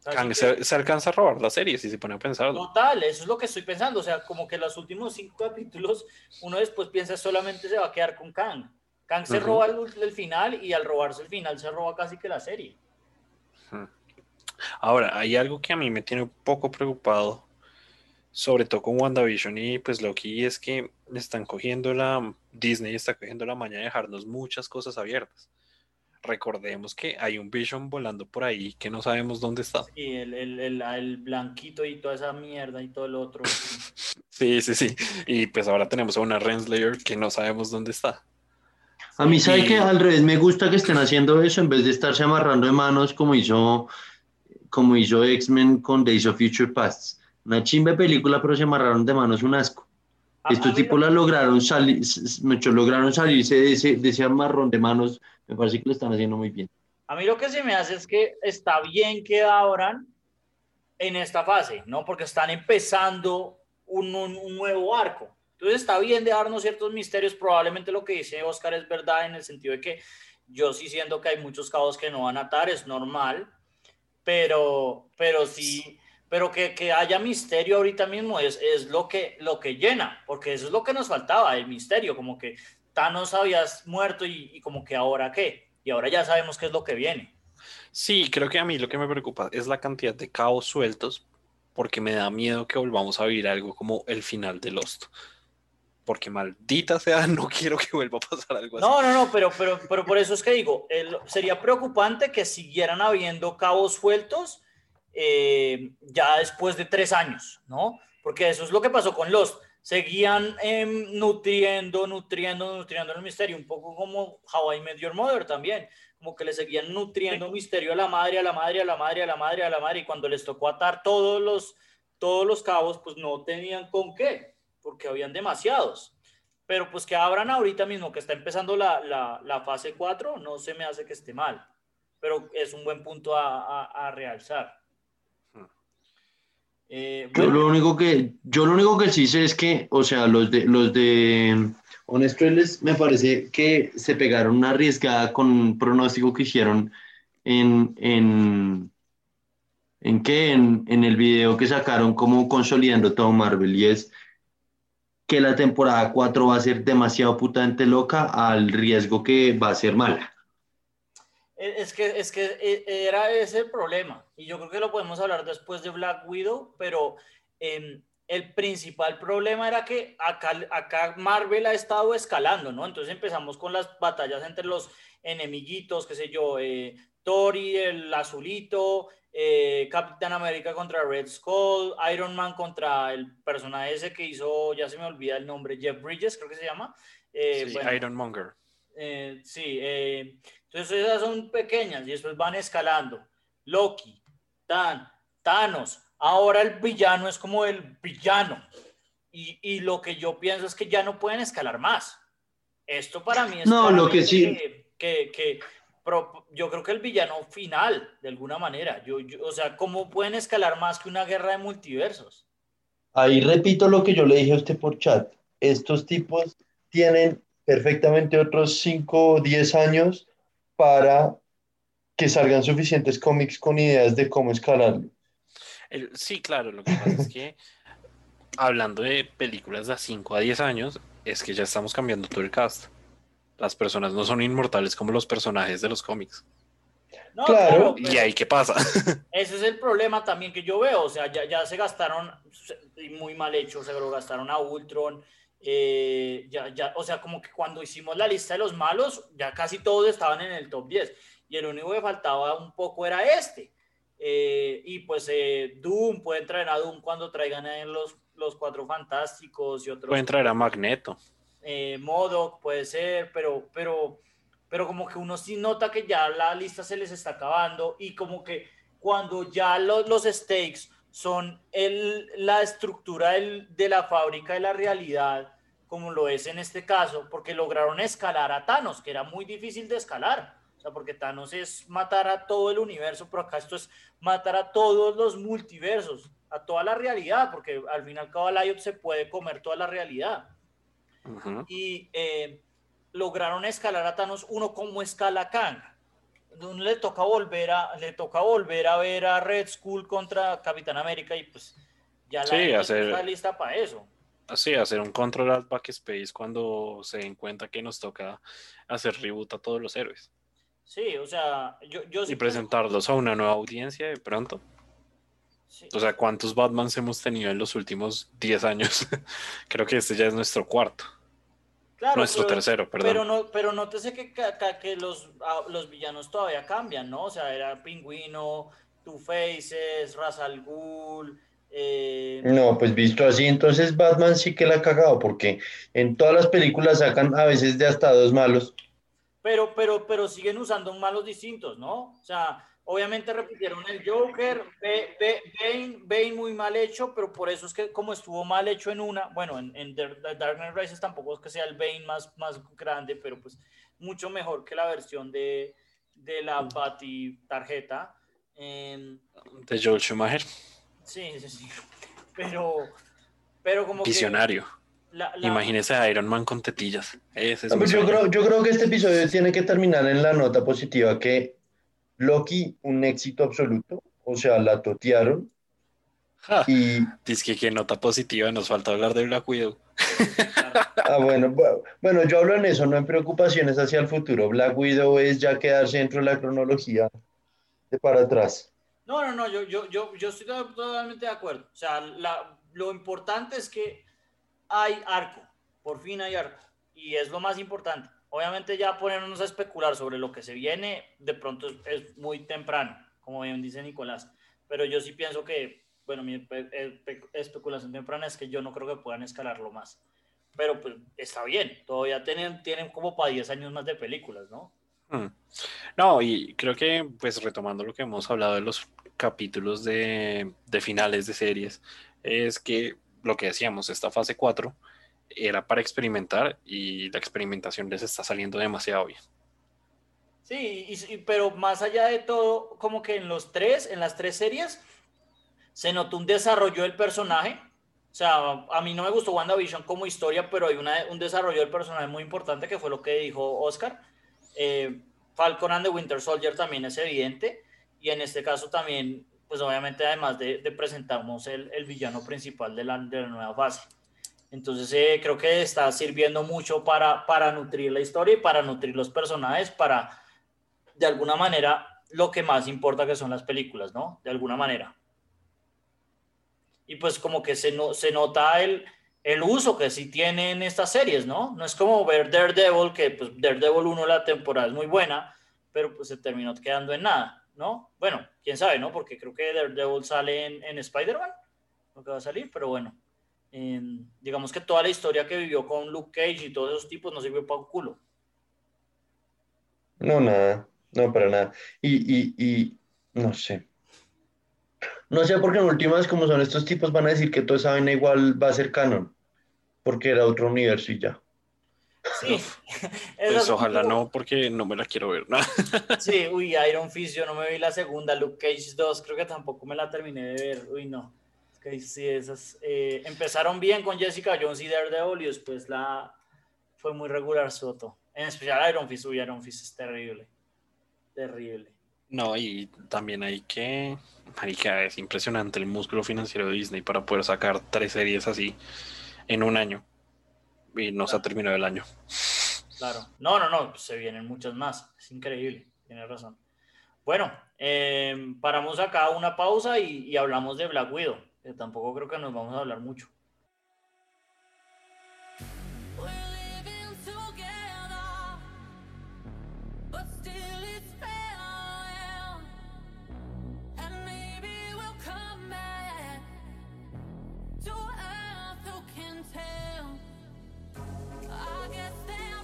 Kang se, se alcanza a robar la serie si se pone a pensarlo. Total, eso es lo que estoy pensando. O sea, como que los últimos cinco capítulos, uno después piensa solamente se va a quedar con Kang. Kang se roba el, el final y al robarse el final se roba casi que la serie. Ahora, hay algo que a mí me tiene un poco preocupado, sobre todo con WandaVision y pues Loki, es que están cogiendo la, Disney está cogiendo la maña de dejarnos muchas cosas abiertas. Recordemos que hay un Vision volando por ahí que no sabemos dónde está. Y el, el, el- el blanquito y toda esa mierda y todo el otro. [laughs] Sí, sí, sí. Y pues ahora tenemos a una Renslayer que no sabemos dónde está. A mí, ¿sabe Y- que Al revés, me gusta que estén haciendo eso en vez de estarse amarrando de manos como hizo, como hizo X-Men con Days of Future Past. Una chimba de película, pero se amarraron de manos un asco. A- Estos tipos la lograron salir, muchos lograron salirse de ese, de ese amarrón de manos. Me parece que lo están haciendo muy bien. A mí lo que se me hace es que está bien que abran en esta fase, ¿no? Porque están empezando un, un- un nuevo arco. Entonces está bien dejarnos ciertos misterios. Probablemente lo que dice Oscar es verdad en el sentido de que yo sí siento que hay muchos cabos que no van a atar, es normal, pero, pero sí, pero que, que haya misterio ahorita mismo es, es lo, que, lo que llena, porque eso es lo que nos faltaba, el misterio, como que Thanos habías muerto y, y como que ahora qué, y ahora ya sabemos qué es lo que viene. Sí, creo que a mí lo que me preocupa es la cantidad de cabos sueltos, porque me da miedo que volvamos a vivir algo como el final de Lost. Porque maldita sea, [laughs] no quiero que vuelva a pasar algo así. No, no, no, pero, pero, pero por eso es que digo, el- sería preocupante que siguieran habiendo cabos sueltos eh, ya después de tres años, ¿no? Porque eso es lo que pasó con Lost. Seguían em, nutriendo, nutriendo, nutriendo el misterio, un poco como How I Met Your Mother también, como que le seguían nutriendo misterio a la madre, a la madre, a la madre, a la madre, a la madre, y cuando les tocó atar todos los, todos los cabos, pues no tenían con qué, porque habían demasiados. Pero pues que abran ahorita mismo, que está empezando la, la, la fase 4, no se me hace que esté mal. pero es un buen punto a, a- a realzar. Eh, Yo lo único que, yo lo único que sí sé es que, o sea, los de los de Honest Trailers me parece que se pegaron una arriesgada con un pronóstico que hicieron en, en, en qué, en, en el video que sacaron como consolidando todo Marvel y es que la temporada 4 va a ser demasiado putamente loca al riesgo que va a ser mala. Es que, es que eh, era ese el problema. Y yo creo que lo podemos hablar después de Black Widow, pero em, el principal problema era que acá, acá Marvel ha estado escalando, ¿no? Entonces empezamos con las batallas entre los enemiguitos, qué sé yo, eh, Tori, el azulito, eh, Capitán América contra Red Skull, Iron Man contra el personaje ese que hizo, ya se me olvida el nombre, Jeff Bridges, creo que se llama. Eh, Sí, bueno, Iron Monger. eh, sí, entonces esas son pequeñas y después van escalando. Loki, Tan, Thanos. Ahora el villano es como el villano. Y, y lo que yo pienso es que ya no pueden escalar más. Esto para mí es No, lo que sí- que, que- que pro- yo creo que el villano final, de alguna manera. Yo, yo- o sea, ¿cómo pueden escalar más que una guerra de multiversos? Ahí repito lo que yo le dije a usted por chat. Estos tipos tienen perfectamente otros 5 o 10 años para que salgan suficientes cómics con ideas de cómo escalarlo. El- sí, claro, lo que pasa es que [laughs] hablando de películas de 5 a 10 años, es que ya estamos cambiando todo el cast. Las personas no son inmortales como los personajes de los cómics. No, Claro. ¿Y ahí qué pasa? [laughs] Ese es el problema también que yo veo. O sea, ya, ya se gastaron, y muy mal hecho, se lo gastaron a Ultron. Eh, ya, ya, o sea, como que cuando hicimos la lista de los malos, ya casi todos estaban en el top 10. Y el único que faltaba un poco era este. Eh, y pues eh, Doom, pueden traer a Doom cuando traigan a los, los cuatro fantásticos y otros. Pueden traer a Magneto. eh, Modoc puede ser, pero, pero, pero como que uno sí nota que ya la lista se les está acabando y como que cuando ya lo- los stakes son el, la estructura del- de la fábrica de la realidad, como lo es en este caso, porque lograron escalar a Thanos, que era muy difícil de escalar. O sea, porque Thanos es matar a todo el universo, pero acá esto es matar a todos los multiversos, a toda la realidad, porque al final cada Liot se puede comer toda la realidad y eh, lograron escalar a Thanos uno como escala Kang. Le toca volver a le toca volver a ver a Red Skull contra Capitán América y pues ya la Sí, gente hacer- está lista para eso. Así, hacer un control alt backspace cuando se den cuenta que nos toca hacer reboot a todos los héroes. Sí, o sea, yo, yo sí Y presentarlos a una nueva audiencia de pronto. sí. O sea, ¿cuántos Batmans hemos tenido en los últimos 10 años? [laughs] Creo que este ya es nuestro cuarto. Claro, nuestro pero- tercero, perdón. Pero no, pero nótese que, que los, ah, los villanos todavía cambian, ¿no? O sea, era Pingüino, Two Faces, Ra's al Ghul, eh, No, pues visto así, entonces Batman sí que la ha cagado, porque en todas las películas sacan a veces de hasta dos malos. pero, pero, pero siguen usando malos distintos, ¿no? O sea, obviamente repitieron el Joker, Ba- Ba- Bane, Bane muy mal hecho, pero por eso es que como estuvo mal hecho en una, bueno, en, en The- Dark Knight Rises tampoco es que sea el Bane más, más grande, pero pues mucho mejor que la versión de, de la Bati tarjeta. Em, De Joel Schumacher, sí, sí, sí. Pero, pero como visionario. que la- la- Imagínese a Iron Man con tetillas. Ese es pues yo creo, yo creo que este episodio tiene que terminar en la nota positiva que Loki, un éxito absoluto, o sea, la totearon Ja, y, dice que qué nota positiva, nos falta hablar de Black Widow. ah, bueno, bu- bueno, yo hablo en eso, no en preocupaciones hacia el futuro. Black Widow es ya quedarse dentro de la cronología de para atrás. No, no, no, yo, yo, yo, yo estoy to- totalmente de acuerdo. O sea, la- lo importante es que hay arco, por fin hay arco, y es lo más importante. Obviamente ya ponernos a especular sobre lo que se viene, de pronto es, muy temprano, como bien dice Nicolás, pero yo sí pienso que, bueno, mi espe- especulación temprana es que yo no creo que puedan escalarlo más. Pero pues está bien, todavía tienen, tienen como para 10 años más de películas, ¿no? Hmm. No, y creo que, pues retomando lo que hemos hablado de los capítulos de, de finales de series, es que lo que decíamos, esta fase 4 era para experimentar y la experimentación les está saliendo demasiado bien. Sí, y- y- pero más allá de todo, como que en los tres, en las tres series, se notó un desarrollo del personaje. O sea, a mí no me gustó WandaVision como historia, pero hay una- un desarrollo del personaje muy importante que fue lo que dijo Oscar. Eh, Falcon and the Winter Soldier también es evidente. Y en este caso también, pues obviamente además de, de presentarnos el, el villano principal de la, de la nueva fase. Entonces eh, creo que está sirviendo mucho para, para nutrir la historia y para nutrir los personajes, para de alguna manera lo que más importa que son las películas, ¿no? De alguna manera. Y pues como que se, no, se nota el, el uso que sí tienen estas series, ¿no? No es como ver Daredevil, que pues Daredevil 1 la temporada es muy buena, pero pues se terminó quedando en nada, ¿no? Bueno, quién sabe, ¿no? Porque creo que Daredevil sale en, en Spider-Man, lo que va a salir, pero bueno. Eh, digamos que toda la historia que vivió con Luke Cage y todos esos tipos no sirvió para un culo. No, nada, no, para nada. Y, y, y no sé. No sé, porque en últimas, como son estos tipos, van a decir que toda esa vaina igual va a ser canon, porque era otro universo y ya. Sí. [laughs] Pues ojalá no, porque no me la quiero ver. ¿no? [laughs] Sí, uy, Iron Fist, yo no me vi la segunda, Luke Cage 2, creo que tampoco me la terminé de ver, uy, no. Que sí, esas eh, empezaron bien con Jessica Jones y Daredevil y después la fue muy regular Soto. En especial Iron Fist, uy, Iron Fist es terrible, terrible. No, y también hay que. Marica, es impresionante el músculo financiero de Disney para poder sacar tres series así en un año. Y no se ha terminado el año. Claro. No, no, no, se vienen muchas más. Es increíble, tienes razón. Bueno, eh, paramos acá una pausa y, y hablamos de Black Widow, tampoco creo que nos vamos a hablar mucho.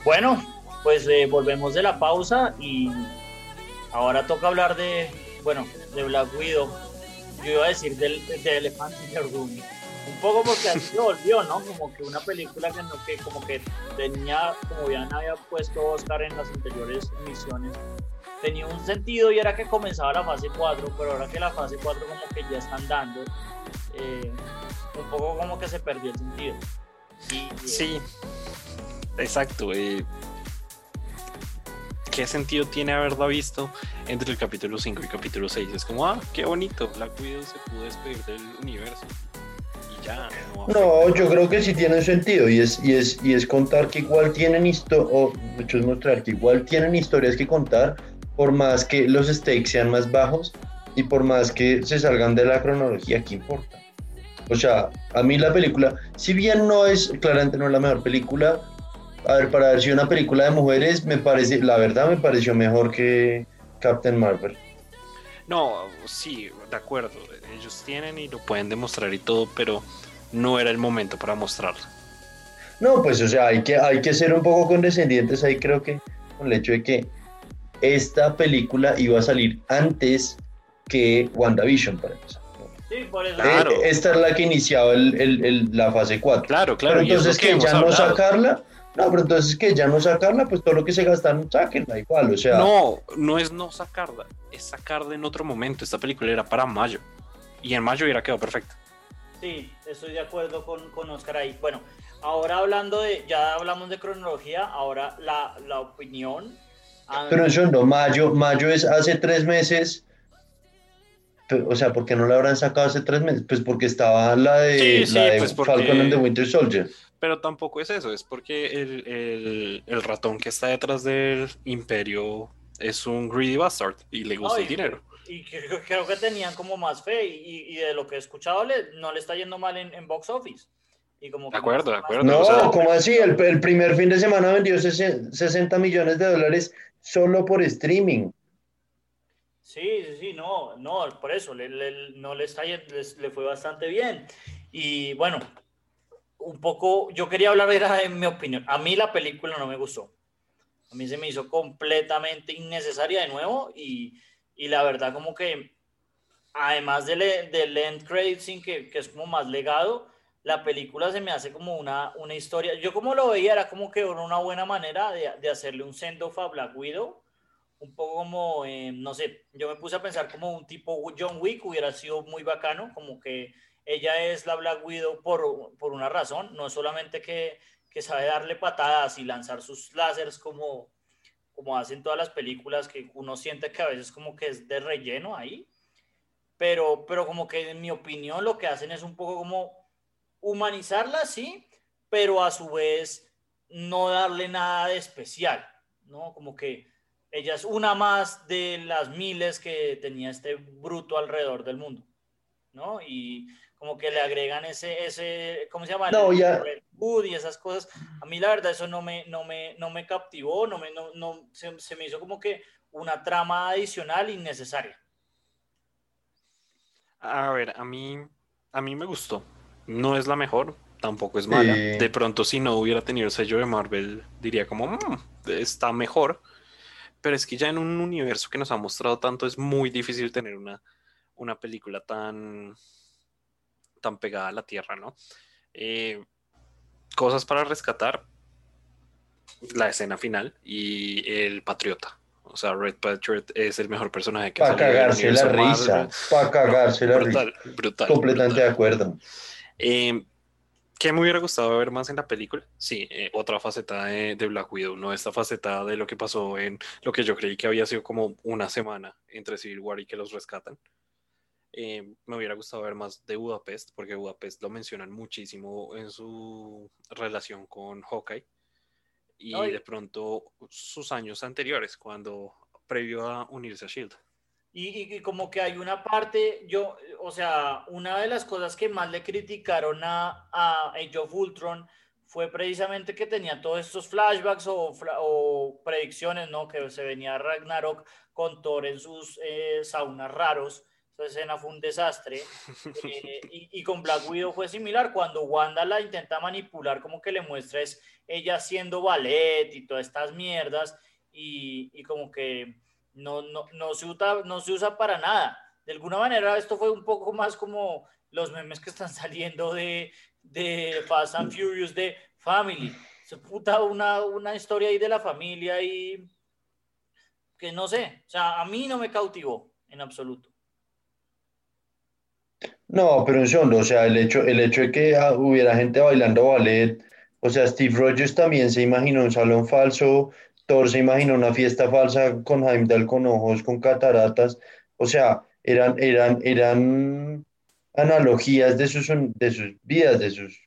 Bueno, pues eh, volvemos de la pausa y ahora toca hablar de, bueno, de Black Widow. Yo iba a decir del, de Elephant the Room. Un poco porque así se volvió, ¿no? Como que una película que, que como que tenía, como ya había puesto Oscar en las anteriores emisiones, tenía un sentido y era que comenzaba la fase 4, pero ahora que la fase 4 como que ya están dando, eh, un poco como que se perdió el sentido. Eh, Sí, exacto. eh, ¿Qué sentido tiene haberla visto entre el capítulo 5 y capítulo 6? Es como, ah, qué bonito, Black Widow se pudo despedir del universo. Y ya, no. No, yo creo que sí tiene sentido y es, y es, y es contar que igual tienen historias, o mucho es mostrar que igual tienen historias que contar, por más que los stakes sean más bajos y por más que se salgan de la cronología, ¿qué importa? O sea, a mí la película, si bien no es, claramente no es la mejor película, a ver, para ver si una película de mujeres, me parece, la verdad me pareció mejor que Captain Marvel. No, sí, de acuerdo. Ellos tienen y lo pueden demostrar y todo, pero no era el momento para mostrarlo. No, pues o sea, hay que, hay que ser un poco condescendientes ahí creo que con el hecho de que esta película iba a salir antes que WandaVision, para empezar. sí, por eso. Claro. Eh, Esta es la que iniciaba el- el- el- la fase 4. Claro, claro. pero y es lo entonces que, ya no sacarla, no, pero entonces que ya no sacarla, pues todo lo que se gastaron, sáquenla igual, o sea, No, no es no sacarla, es sacarla en otro momento. Esta película era para mayo. Y en mayo hubiera quedado perfecto. Sí, estoy de acuerdo con, con Oscar ahí. Bueno, ahora hablando de, ya hablamos de cronología, ahora la, la opinión. Pero eso no, mayo, mayo es hace tres meses, o sea, ¿por qué no la habrán sacado hace tres meses? Pues porque estaba la de, Sí, sí, la de pues porque- Falcon and the Winter Soldier. Pero tampoco es eso, es porque el, el- el ratón que está detrás del imperio es un greedy bastard y le gusta Ay, el dinero. Y creo, creo que tenían como más fe y, y de lo que he escuchado le- no le está yendo mal en, en box office. Y como De acuerdo, de acuerdo. No, o sea- ¿cómo así? El, el primer fin de semana vendió sesen- 60 millones de dólares solo por streaming. Sí, sí, sí, no, no, por eso, le, le- no le está yendo, les- le fue bastante bien. Y bueno, un poco, yo quería hablar era de mi opinión. A mí la película no me gustó. A mí se me hizo completamente innecesaria de nuevo y, y la verdad como que, además del, del end credit scene que, que es como más legado, la película se me hace como una, una historia. Yo como lo veía era como que una buena manera de, de hacerle un send-off a Black Widow un poco como, eh, no sé, yo me puse a pensar como un tipo John Wick hubiera sido muy bacano, como que ella es la Black Widow por, por una razón, no es solamente que, que sabe darle patadas y lanzar sus láseres como, como hacen todas las películas, que uno siente que a veces como que es de relleno ahí, pero, pero como que en mi opinión lo que hacen es un poco como humanizarla, sí, pero a su vez no darle nada de especial, ¿no? Como que ella es una más de las miles que tenía este bruto alrededor del mundo, ¿no? Y como que le agregan ese, ese ¿cómo se llama? No, El ya- Hood y esas cosas. A mí la verdad eso no me, no me, no me captivó, no me, no, no, se, se me hizo como que una trama adicional innecesaria. A ver, a mí, a mí me gustó. No es la mejor, tampoco es mala. Sí. De pronto, si no hubiera tenido el sello de Marvel, diría como, "Mm, está mejor. Pero es que ya en un universo que nos ha mostrado tanto, es muy difícil tener una, una película tan, tan pegada a la tierra, ¿no? Eh, cosas para rescatar, la escena final y el Patriota. O sea, Red Patriot es el mejor personaje que Para cagarse la risa, para cagarse la brutal, risa. brutal. Completamente brutal. de acuerdo. Eh, ¿Qué me hubiera gustado ver más en la película? Sí, eh, otra faceta de, de Black Widow, no esta faceta de lo que pasó en lo que yo creí que había sido como una semana entre Civil War y que los rescatan. Eh, me hubiera gustado ver más de Budapest, porque Budapest lo mencionan muchísimo en su relación con Hawkeye. Y No, y- de pronto sus años anteriores, cuando previo a unirse a Shield. Y, y- como que hay una parte, yo, o sea, una de las cosas que más le criticaron a, a Age of Ultron fue precisamente que tenía todos estos flashbacks o, o predicciones, ¿no? Que se venía Ragnarok con Thor en sus eh, saunas raros. Esa escena fue un desastre. [laughs] Eh, y, y con Black Widow fue similar. Cuando Wanda la intenta manipular, como que le muestra es ella haciendo ballet y todas estas mierdas. Y, y como que no, no, no, se usa, no se usa para nada. De alguna manera, esto fue un poco más como los memes que están [laughs] saliendo de, de Fast and Furious de Family. Se puta una, una historia ahí de la familia y que no sé, o sea, a mí no me cautivó en absoluto. No, pero en segundo, o sea, el hecho, el hecho de que ah, hubiera gente bailando ballet, o sea, Steve Rogers también se imaginó un salón falso, Thor se imaginó una fiesta falsa con Heimdall con ojos, con cataratas, o sea, eran, eran, eran analogías de sus, de sus vidas, de sus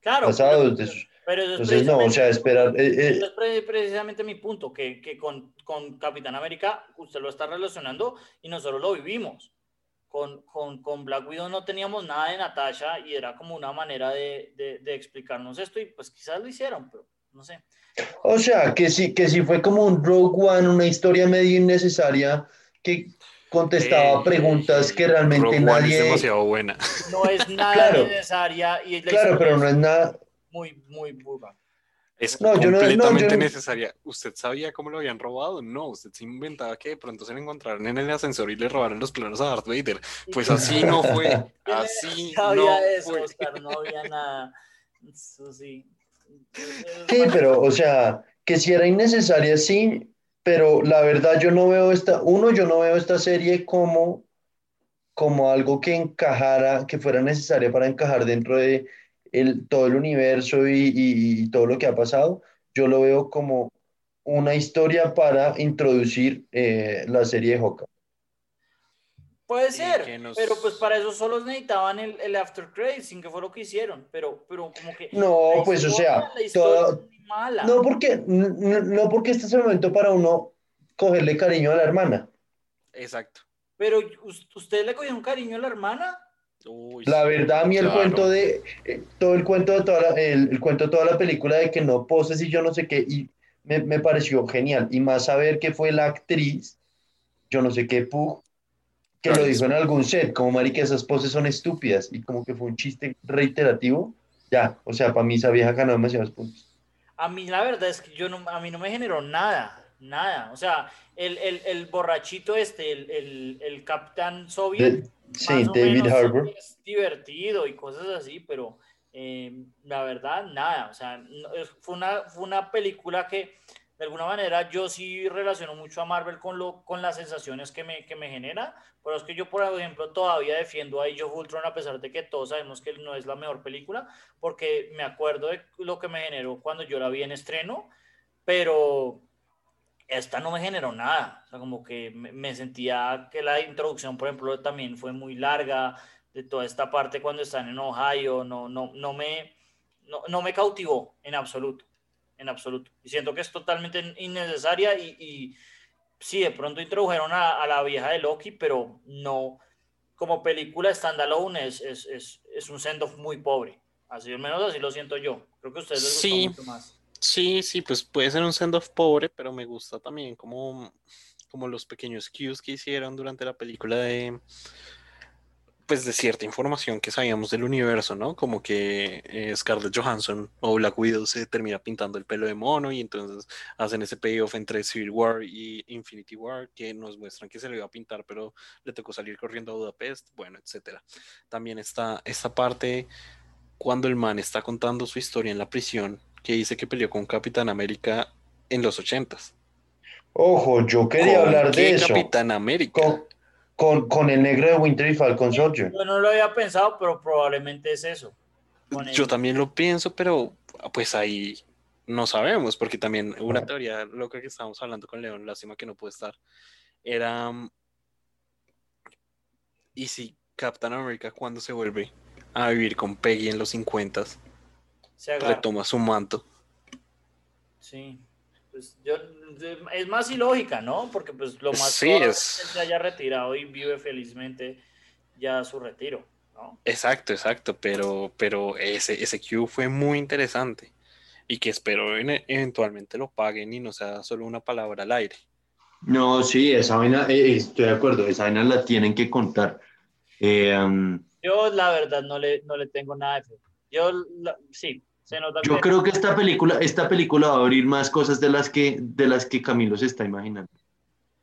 Claro, pasados, pero, de sus... pero eso es Entonces, no, o sea, esperar... eh, eh, Eso es pre- precisamente mi punto, que, que con, con Capitán América usted lo está relacionando y nosotros lo vivimos. Con, con, con Black Widow no teníamos nada de Natasha y era como una manera de, de, de explicarnos esto y pues quizás lo hicieron, pero no sé. O sea, que sí, que sí fue como un Rogue One, una historia medio innecesaria que contestaba Eh, preguntas que realmente Rogue One es nadie... demasiado buena. No es [laughs] nada Claro. necesaria y la Claro, historia pero no es nada... muy, muy burda. Es No, yo no- no, completamente yo no- necesaria. ¿Usted sabía cómo lo habían robado? No, usted se inventaba que de pronto se lo encontraron en el ascensor y le robaron los planos a Darth Vader. Pues así no fue. [laughs] ¿Quién Así sabía no eso, fue. Oscar? No había nada. Eso sí. Sí, pero, o sea, que si era innecesaria, sí, pero la verdad yo no veo esta, uno, yo no veo esta serie como, como algo que encajara, que fuera necesaria para encajar dentro de el, todo el universo y, y- y todo lo que ha pasado. Yo lo veo como una historia para introducir eh, la serie de Hawkeye. Puede ser, nos- pero pues para eso solo necesitaban el, el after credits, sin que fue lo que hicieron, pero, pero como que... No, la pues o sea, muy mala. no porque, no, no porque este es el momento para uno cogerle cariño a la hermana. Exacto. Pero ¿us- ¿usted le cogió un cariño a la hermana? Uy, La verdad, a mí el claro. cuento de eh, todo el cuento de toda la, el, el cuento de toda la película de que no poses y yo no sé qué, y me, me pareció genial. Y más saber que fue la actriz, yo no sé qué, Pug, que lo Florence dijo en algún set, como marica, esas poses son estúpidas, y como que fue un chiste reiterativo. Ya, o sea, para mí esa vieja ganó demasiados puntos. A mí la verdad es que yo no, a mí no me generó nada, nada. O sea, el, el, el borrachito este, el, el, el Capitán Soviet, De- sí, más o David menos Harbour. es divertido y cosas así, pero eh, la verdad, nada. O sea, no- fue, una, fue una película que de alguna manera yo sí relaciono mucho a Marvel con, lo, con las sensaciones que me, que me genera, pero es que yo, por ejemplo, todavía defiendo a Age of Ultron a pesar de que todos sabemos que no es la mejor película, porque me acuerdo de lo que me generó cuando yo la vi en estreno, pero esta no me generó nada, o sea, como que me, me sentía que la introducción, por ejemplo, también fue muy larga, de toda esta parte cuando están en Ohio, no, no, no, me, no, no me cautivó en absoluto en absoluto. Y siento que es totalmente innecesaria y, y sí, de pronto introdujeron a, a, la vieja de Loki, pero no, como película standalone es, es, es, es un send-off muy pobre. Así al menos así lo siento yo. Creo que a ustedes les gustó Sí. mucho más. Sí, sí, pues puede ser un send-off pobre, pero me gusta también como, como los pequeños cues que hicieron durante la película de, pues de cierta información que sabíamos del universo, ¿no? Como que eh, Scarlett Johansson o Black Widow se termina pintando el pelo de mono y entonces hacen ese payoff entre Civil War y Infinity War que nos muestran que se le iba a pintar, pero le tocó salir corriendo a Budapest, bueno, etcétera. También está esta parte cuando el man está contando su historia en la prisión, que dice que peleó con Capitán América en los ochentas. Ojo, yo quería ¿Con hablar qué de eso. Capitán América? Con, con, con el negro de Winter y Falcon Soldier. Yo no lo había pensado, pero probablemente es eso. El- Yo también lo pienso, pero pues ahí no sabemos, porque también una Bueno. teoría loca que estábamos hablando con León, lástima que no puede estar, era ¿y si Capitán América cuando se vuelve a vivir con Peggy en los 50 se agarra. retoma su manto? Sí. Pues yo, es más ilógica, ¿no? Porque pues lo más Sí, probable es- que él se haya retirado y vive felizmente ya su retiro, ¿no? Exacto, exacto, pero, pero ese, ese Q fue muy interesante y que espero en- eventualmente lo paguen y no sea solo una palabra al aire. No, sí, esa vaina, eh, estoy de acuerdo, esa vaina la tienen que contar. Eh, um, Yo la verdad no le, no le tengo nada de fe. Yo la- sí, se nota yo creo que esta película, esta película va a abrir más cosas de las que, de las que Camilo se está imaginando.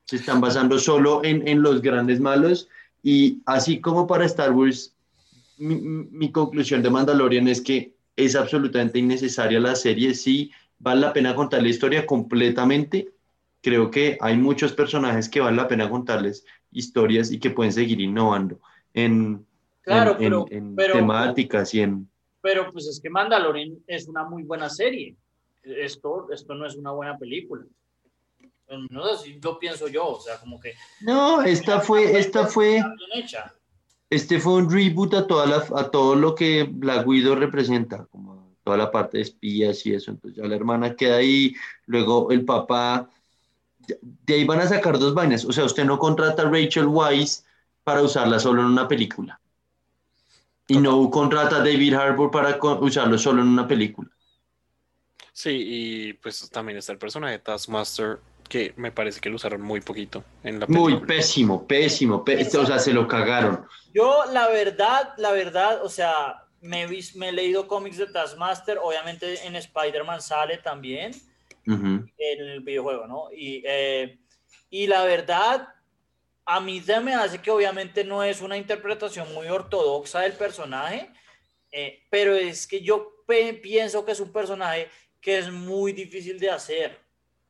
Se están basando solo en, en los grandes malos y así como para Star Wars, mi, mi- mi conclusión de Mandalorian es que es absolutamente innecesaria la serie, sí, vale la pena contar la historia completamente. Creo que hay muchos personajes que vale la pena contarles historias y que pueden seguir innovando en, Claro, en- pero, en- en pero, temáticas y en... pero pues es que Mandalorian es una muy buena serie. Esto, esto no es una buena película. No si lo pienso yo, o sea, como que No, esta fue, esta fue, este fue un reboot a toda la, a todo lo que Black Widow representa, como toda la parte de espías y eso. Entonces ya la hermana queda ahí, luego el papá, de ahí van a sacar dos vainas. O sea, usted no contrata a Rachel Weisz para usarla solo en una película. Y no contrata a David Harbour para usarlo solo en una película. Sí, y pues también está el personaje de Taskmaster, que me parece que lo usaron muy poquito en la Muy película. pésimo, pésimo, pé- o sea, se lo cagaron. Yo, la verdad, la verdad, o sea, me me he leído cómics de Taskmaster, obviamente en Spider-Man sale también, Ujú. en el videojuego, ¿no? Y, eh, y la verdad, a mí se me hace que obviamente no es una interpretación muy ortodoxa del personaje, eh, pero es que yo pienso que es un personaje que es muy difícil de hacer.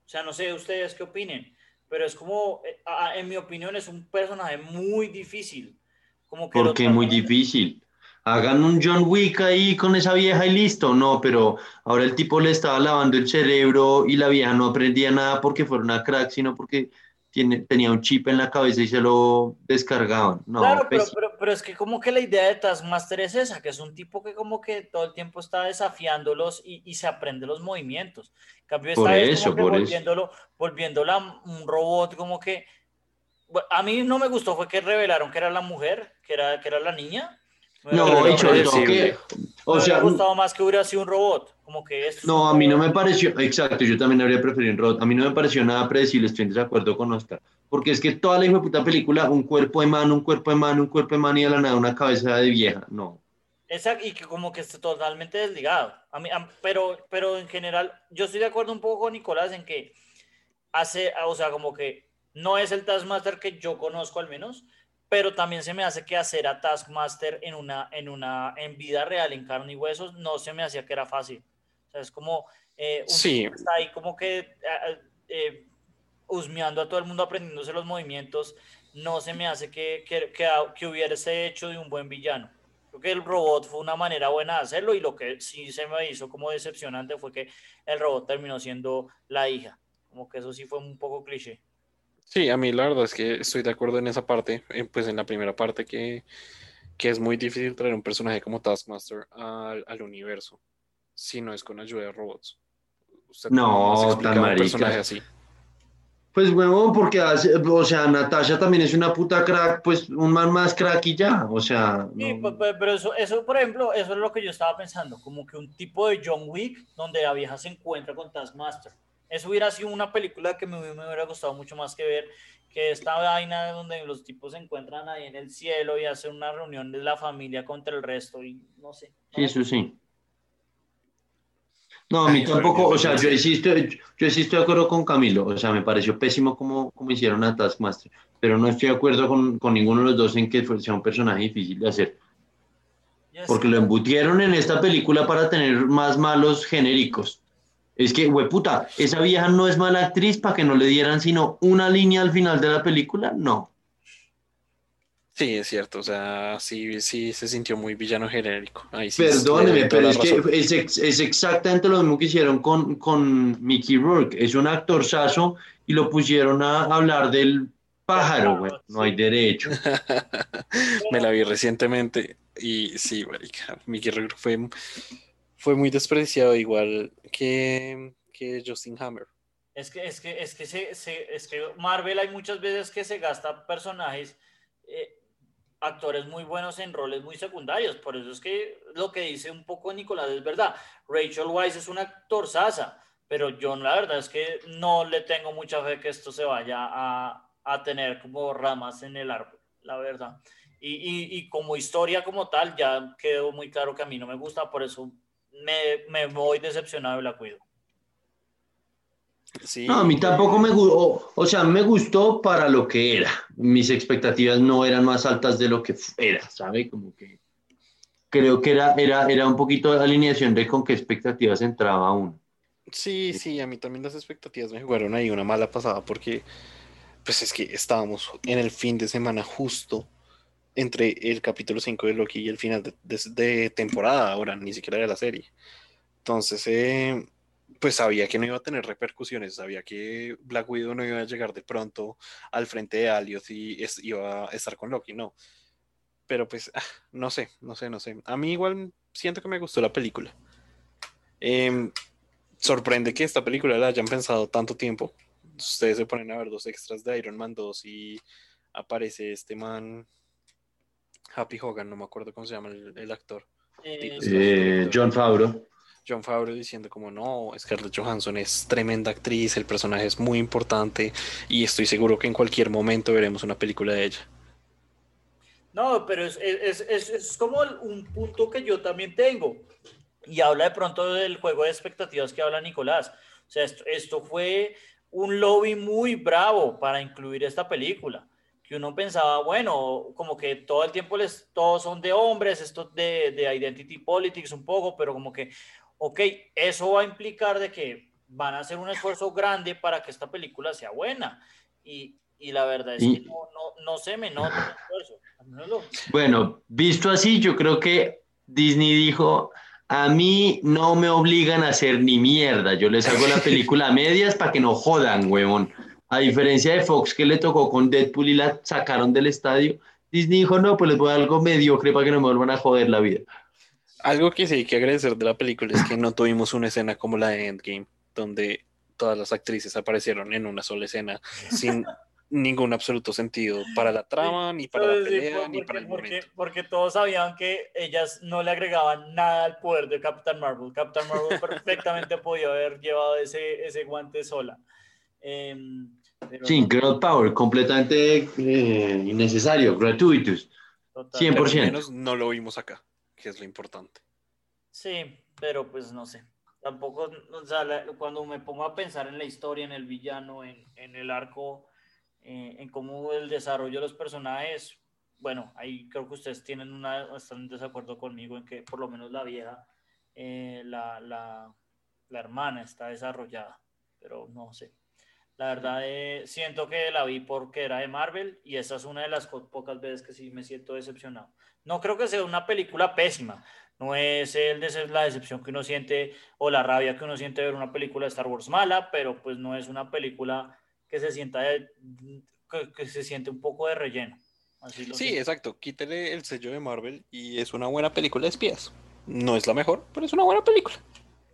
O sea, no sé ustedes qué opinen, pero es como, eh, en mi opinión, es un personaje muy difícil. Como que lo Porque muy difícil. Hagan un John Wick ahí con esa vieja y listo. No, pero ahora el tipo le estaba lavando el cerebro y la vieja no aprendía nada porque fuera una crack, sino porque tiene, tenía un chip en la cabeza y se lo descargaban. No, Claro, pero, pésimo. pero, pero es que como que la idea de Taskmaster es esa, que es un tipo que como que todo el tiempo está desafiándolos y, y se aprende los movimientos. En cambio, esta Por vez eso, como que por eso. volviéndolo, volviéndola un robot como que... a mí no me gustó fue que revelaron que era la mujer, que era, que era la niña. Me No, gustado- y sobre todo que, predecible. o me sea, hubiera gustado más que hubiera sido un robot, como que esto es no, a mí no me pareció, exacto, yo también habría preferido un robot. A mí no me pareció nada predecible, estoy en desacuerdo con Oscar. Porque es que toda la hijo de puta película, un cuerpo de mano, un cuerpo de mano, un cuerpo de mano y de la nada una cabeza de vieja. No. Exacto, y que como que esté totalmente desligado. A mí, a- pero, pero en general, yo estoy de acuerdo un poco con Nicolás en que hace, o sea, como que no es el Taskmaster que yo conozco al menos, pero también se me hace que hacer a Taskmaster en una, en una, en vida real, en carne y huesos, no se me hacía que era fácil. O sea, es como, eh, un Sí. está ahí como que ah, eh, husmeando a todo el mundo, aprendiéndose los movimientos, no se me hace que, que, que, que hubiese hecho de un buen villano. Creo que el robot fue una manera buena de hacerlo y lo que sí se me hizo como decepcionante fue que el robot terminó siendo la hija. Como que eso sí fue un poco cliché. Sí, a mí la verdad es que estoy de acuerdo en esa parte, eh, pues en la primera parte que, que es muy difícil traer un personaje como Taskmaster al, al universo, si no es con ayuda de robots. ¿Usted No, cómo más tan explica un marica. personaje así? Pues huevón, porque hace, o sea, Natasha también es una puta crack, pues un man más crack y ya, o sea, Sí, no- pero eso, eso, por ejemplo, eso es lo que yo estaba pensando, como que un tipo de John Wick donde la vieja se encuentra con Taskmaster. Eso hubiera sido una película que me, me hubiera gustado mucho más que ver que esta vaina donde los tipos se encuentran ahí en el cielo y hacen una reunión de la familia contra el resto y no sé. sí, eso sí. No, a mí tampoco, o sea, yo estoy, yo sí estoy de acuerdo con Camilo, o sea, me pareció pésimo como, como hicieron a Taskmaster, pero no estoy de acuerdo con, con ninguno de los dos en que fue- sea un personaje difícil de hacer, porque lo embutieron en esta película para tener más malos genéricos. Es que, puta, esa vieja no es mala actriz para que no le dieran sino una línea al final de la película, no. Sí, es cierto, o sea, sí, sí se sintió muy villano genérico. Ahí sí le Perdóneme, pero es que es, ex- es exactamente lo mismo que hicieron con, con Mickey Rourke. Es un actorzazo y lo pusieron a hablar del pájaro, güey. No hay derecho. [laughs] Me la vi recientemente y sí, marica, Mickey Rourke fue, fue muy despreciado igual que, que Justin Hammer. Es que, es que, es que, se, se- es que Marvel hay muchas veces que se gasta personajes, eh, actores muy buenos en roles muy secundarios. Por eso es que lo que dice un poco Nicolás es verdad. Rachel Weisz es una actor sasa, pero yo la verdad es que no le tengo mucha fe que esto se vaya a, a tener como ramas en el árbol, la verdad. Y, y, y como historia como tal, ya quedó muy claro que a mí no me gusta, por eso me, me voy decepcionado y la cuido. Sí, No, a mí tampoco me gustó. O sea, me gustó para lo que era. Mis expectativas no eran más altas de lo que era, ¿sabe? Como que creo que era, era, era un poquito de alineación de con qué expectativas entraba uno. Sí, sí, a mí también las expectativas me jugaron ahí una mala pasada porque pues es que estábamos en el fin de semana justo entre el capítulo 5 de Loki y el final de, de- temporada ahora, ni siquiera de la serie. Entonces, eh, pues sabía que no iba a tener repercusiones, sabía que Black Widow no iba a llegar de pronto al frente de Alios y iba a estar con Loki, no. Pero pues, ah, no sé, no sé, no sé. A mí igual siento que me gustó la película. Em, sorprende que esta película la hayan pensado tanto tiempo. Ustedes se ponen a ver dos extras de Iron Man 2 y aparece este man, Happy Hogan, no me acuerdo cómo se llama el, el actor. Eh, Eh, John Favreau. John Favreau diciendo como no, Scarlett Johansson es tremenda actriz, el personaje es muy importante y estoy seguro que en cualquier momento veremos una película de ella. No, pero es, es, es, es como un punto que yo también tengo. Y habla de pronto del juego de expectativas que habla Nicolás. O sea, esto, esto fue un lobby muy bravo para incluir esta película. Que uno pensaba, bueno, como que todo el tiempo les, todos son de hombres, esto de, de identity politics un poco, pero como que, ok, eso va a implicar de que van a hacer un esfuerzo grande para que esta película sea buena. Y, y la verdad es que no, no, no se me nota el esfuerzo. Lo- Bueno, visto así, yo creo que Disney dijo, a mí no me obligan a hacer ni mierda, yo les hago la [laughs] película a medias para que no jodan, huevón. A diferencia de Fox que le tocó con Deadpool y la sacaron del estadio, Disney dijo, no, pues les voy a dar algo mediocre para que no me vuelvan a joder la vida. Algo que sí hay que agradecer de la película es que no tuvimos una escena como la de Endgame, donde todas las actrices aparecieron en una sola escena sin [laughs] ningún absoluto sentido para la trama, ni para la Sí, pelea, ni para el porque, momento. porque todos sabían que ellas no le agregaban nada al poder de Captain Marvel. Captain Marvel [laughs] perfectamente podía haber llevado ese, ese guante sola. Pero Sí, no, girl power, completamente eh, innecesario, al 100%. menos no lo vimos acá, que es lo importante. Sí, pero pues no sé. Tampoco, o sea, la- cuando me pongo a pensar en la historia, en el villano, en, en el arco, eh, en cómo el desarrollo de los personajes, bueno, ahí creo que ustedes tienen una, están en desacuerdo conmigo en que por lo menos la vieja, eh, la, la, la hermana está desarrollada, pero no sé. La verdad, eh, siento que la vi porque era de Marvel y esa es una de las pocas veces que sí me siento decepcionado. No creo que sea una película pésima, no es el des- la decepción que uno siente o la rabia que uno siente de ver una película de Star Wars mala, pero pues no es una película que se sienta de- que, que se siente un poco de relleno. Así lo Sí, siento. exacto. Quítele el sello de Marvel y es una buena película de espías. No es la mejor, pero es una buena película.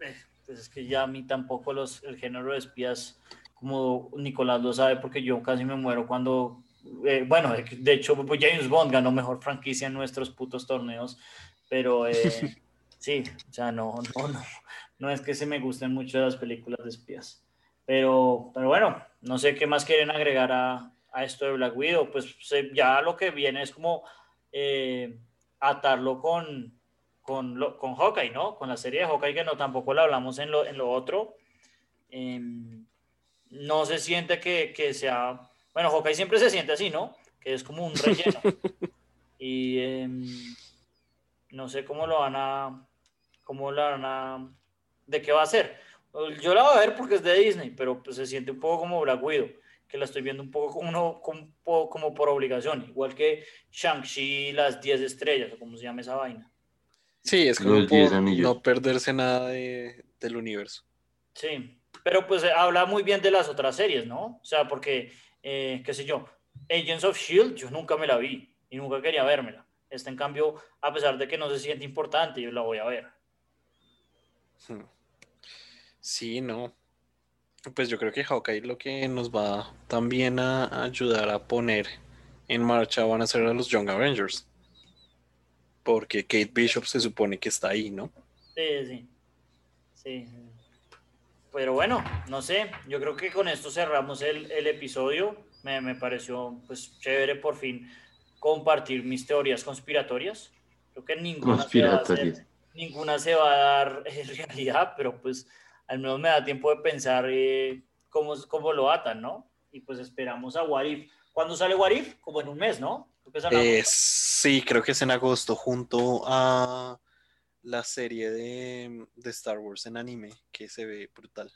Eh, Pues es que ya a mí tampoco los, el género de espías, como Nicolás lo sabe, porque yo casi me muero cuando, eh, bueno, de, hecho pues James Bond ganó mejor franquicia en nuestros putos torneos, pero eh, [laughs] sí, o sea, no, no, no, no es que se me gusten mucho las películas de espías. Pero, pero bueno, no sé qué más quieren agregar a, a esto de Black Widow, pues ya lo que viene es como eh, atarlo con, con, lo- con Hawkeye, ¿no? Con la serie de Hawkeye, que no tampoco la hablamos en lo, en lo otro. Em, no se siente que, que sea. Bueno, Hawkeye siempre se siente así, ¿no? Que es como un relleno. [laughs] y em, no sé cómo lo van a. ¿Cómo lo van a. ¿De qué va a ser? Yo la voy a ver porque es de Disney, pero pues se siente un poco como Black Widow, que la estoy viendo un poco como, uno- como, como por obligación, igual que Shang-Chi, las 10 estrellas, o como se llama esa vaina. Sí, es como por no perderse nada de- del universo. Sí, pero pues eh, habla muy bien de las otras series, ¿no? O sea, porque, eh, qué sé yo, Agents of Shield, yo nunca me la vi y nunca quería vérmela. Esta, en cambio, a pesar de que no se siente importante, yo la voy a ver. Sí, no. Pues yo creo que Hawkeye lo que nos va también a ayudar a poner en marcha van a ser a los Young Avengers. Porque Kate Bishop se supone que está ahí, ¿no? Sí, sí. Sí. Pero bueno, no sé, yo creo que con esto cerramos el, el episodio. Me, me pareció pues chévere por fin compartir mis teorías conspiratorias. Creo que ninguna se va a hacer- ninguna se va a dar [laughs] en realidad, pero pues al menos me da tiempo de pensar eh, cómo, cómo lo atan, ¿no? Y pues esperamos a Warif. ¿Cuándo sale Warif? Como en un mes, ¿no? Creo que es en Eh, sí, creo que es en agosto, junto a la serie de, de Star Wars en anime, que se ve brutal.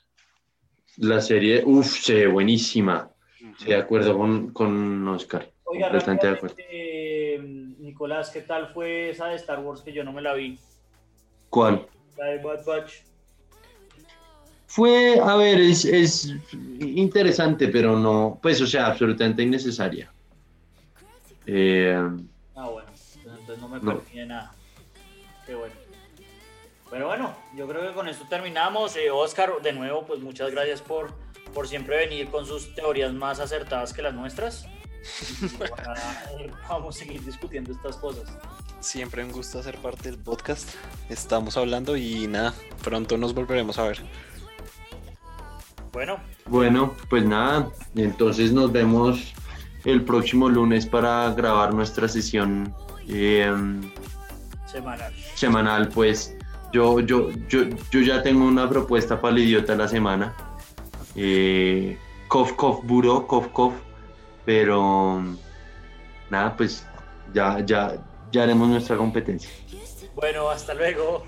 La serie, uff, se ve buenísima. Sí, de acuerdo con, con Oscar. Oiga, completamente de acuerdo. eh, Nicolás, ¿qué tal fue esa de Star Wars que yo no me la vi? ¿Cuál? La de Bad Batch. Fue, a ver, es, es interesante, pero no, pues, o sea, absolutamente innecesaria. Eh, Ah, bueno, entonces no me No. perdí de nada. Qué bueno. Pero bueno, yo creo que con esto terminamos. Eh, Oscar, de nuevo, pues muchas gracias por, por siempre venir con sus teorías más acertadas que las nuestras. Ojalá, [laughs] eh, Vamos a seguir discutiendo estas cosas. Siempre un gusto hacer parte del podcast. Estamos hablando y nada, pronto nos volveremos a ver. Bueno, bueno, pues nada, entonces nos vemos el próximo lunes para grabar nuestra sesión eh, semanal. semanal, pues yo, yo, yo, yo ya tengo una propuesta para el idiota de la semana. Eh, cof, cof, buró, cof, cof. Pero nada, pues ya, ya, ya haremos nuestra competencia. Bueno, hasta luego.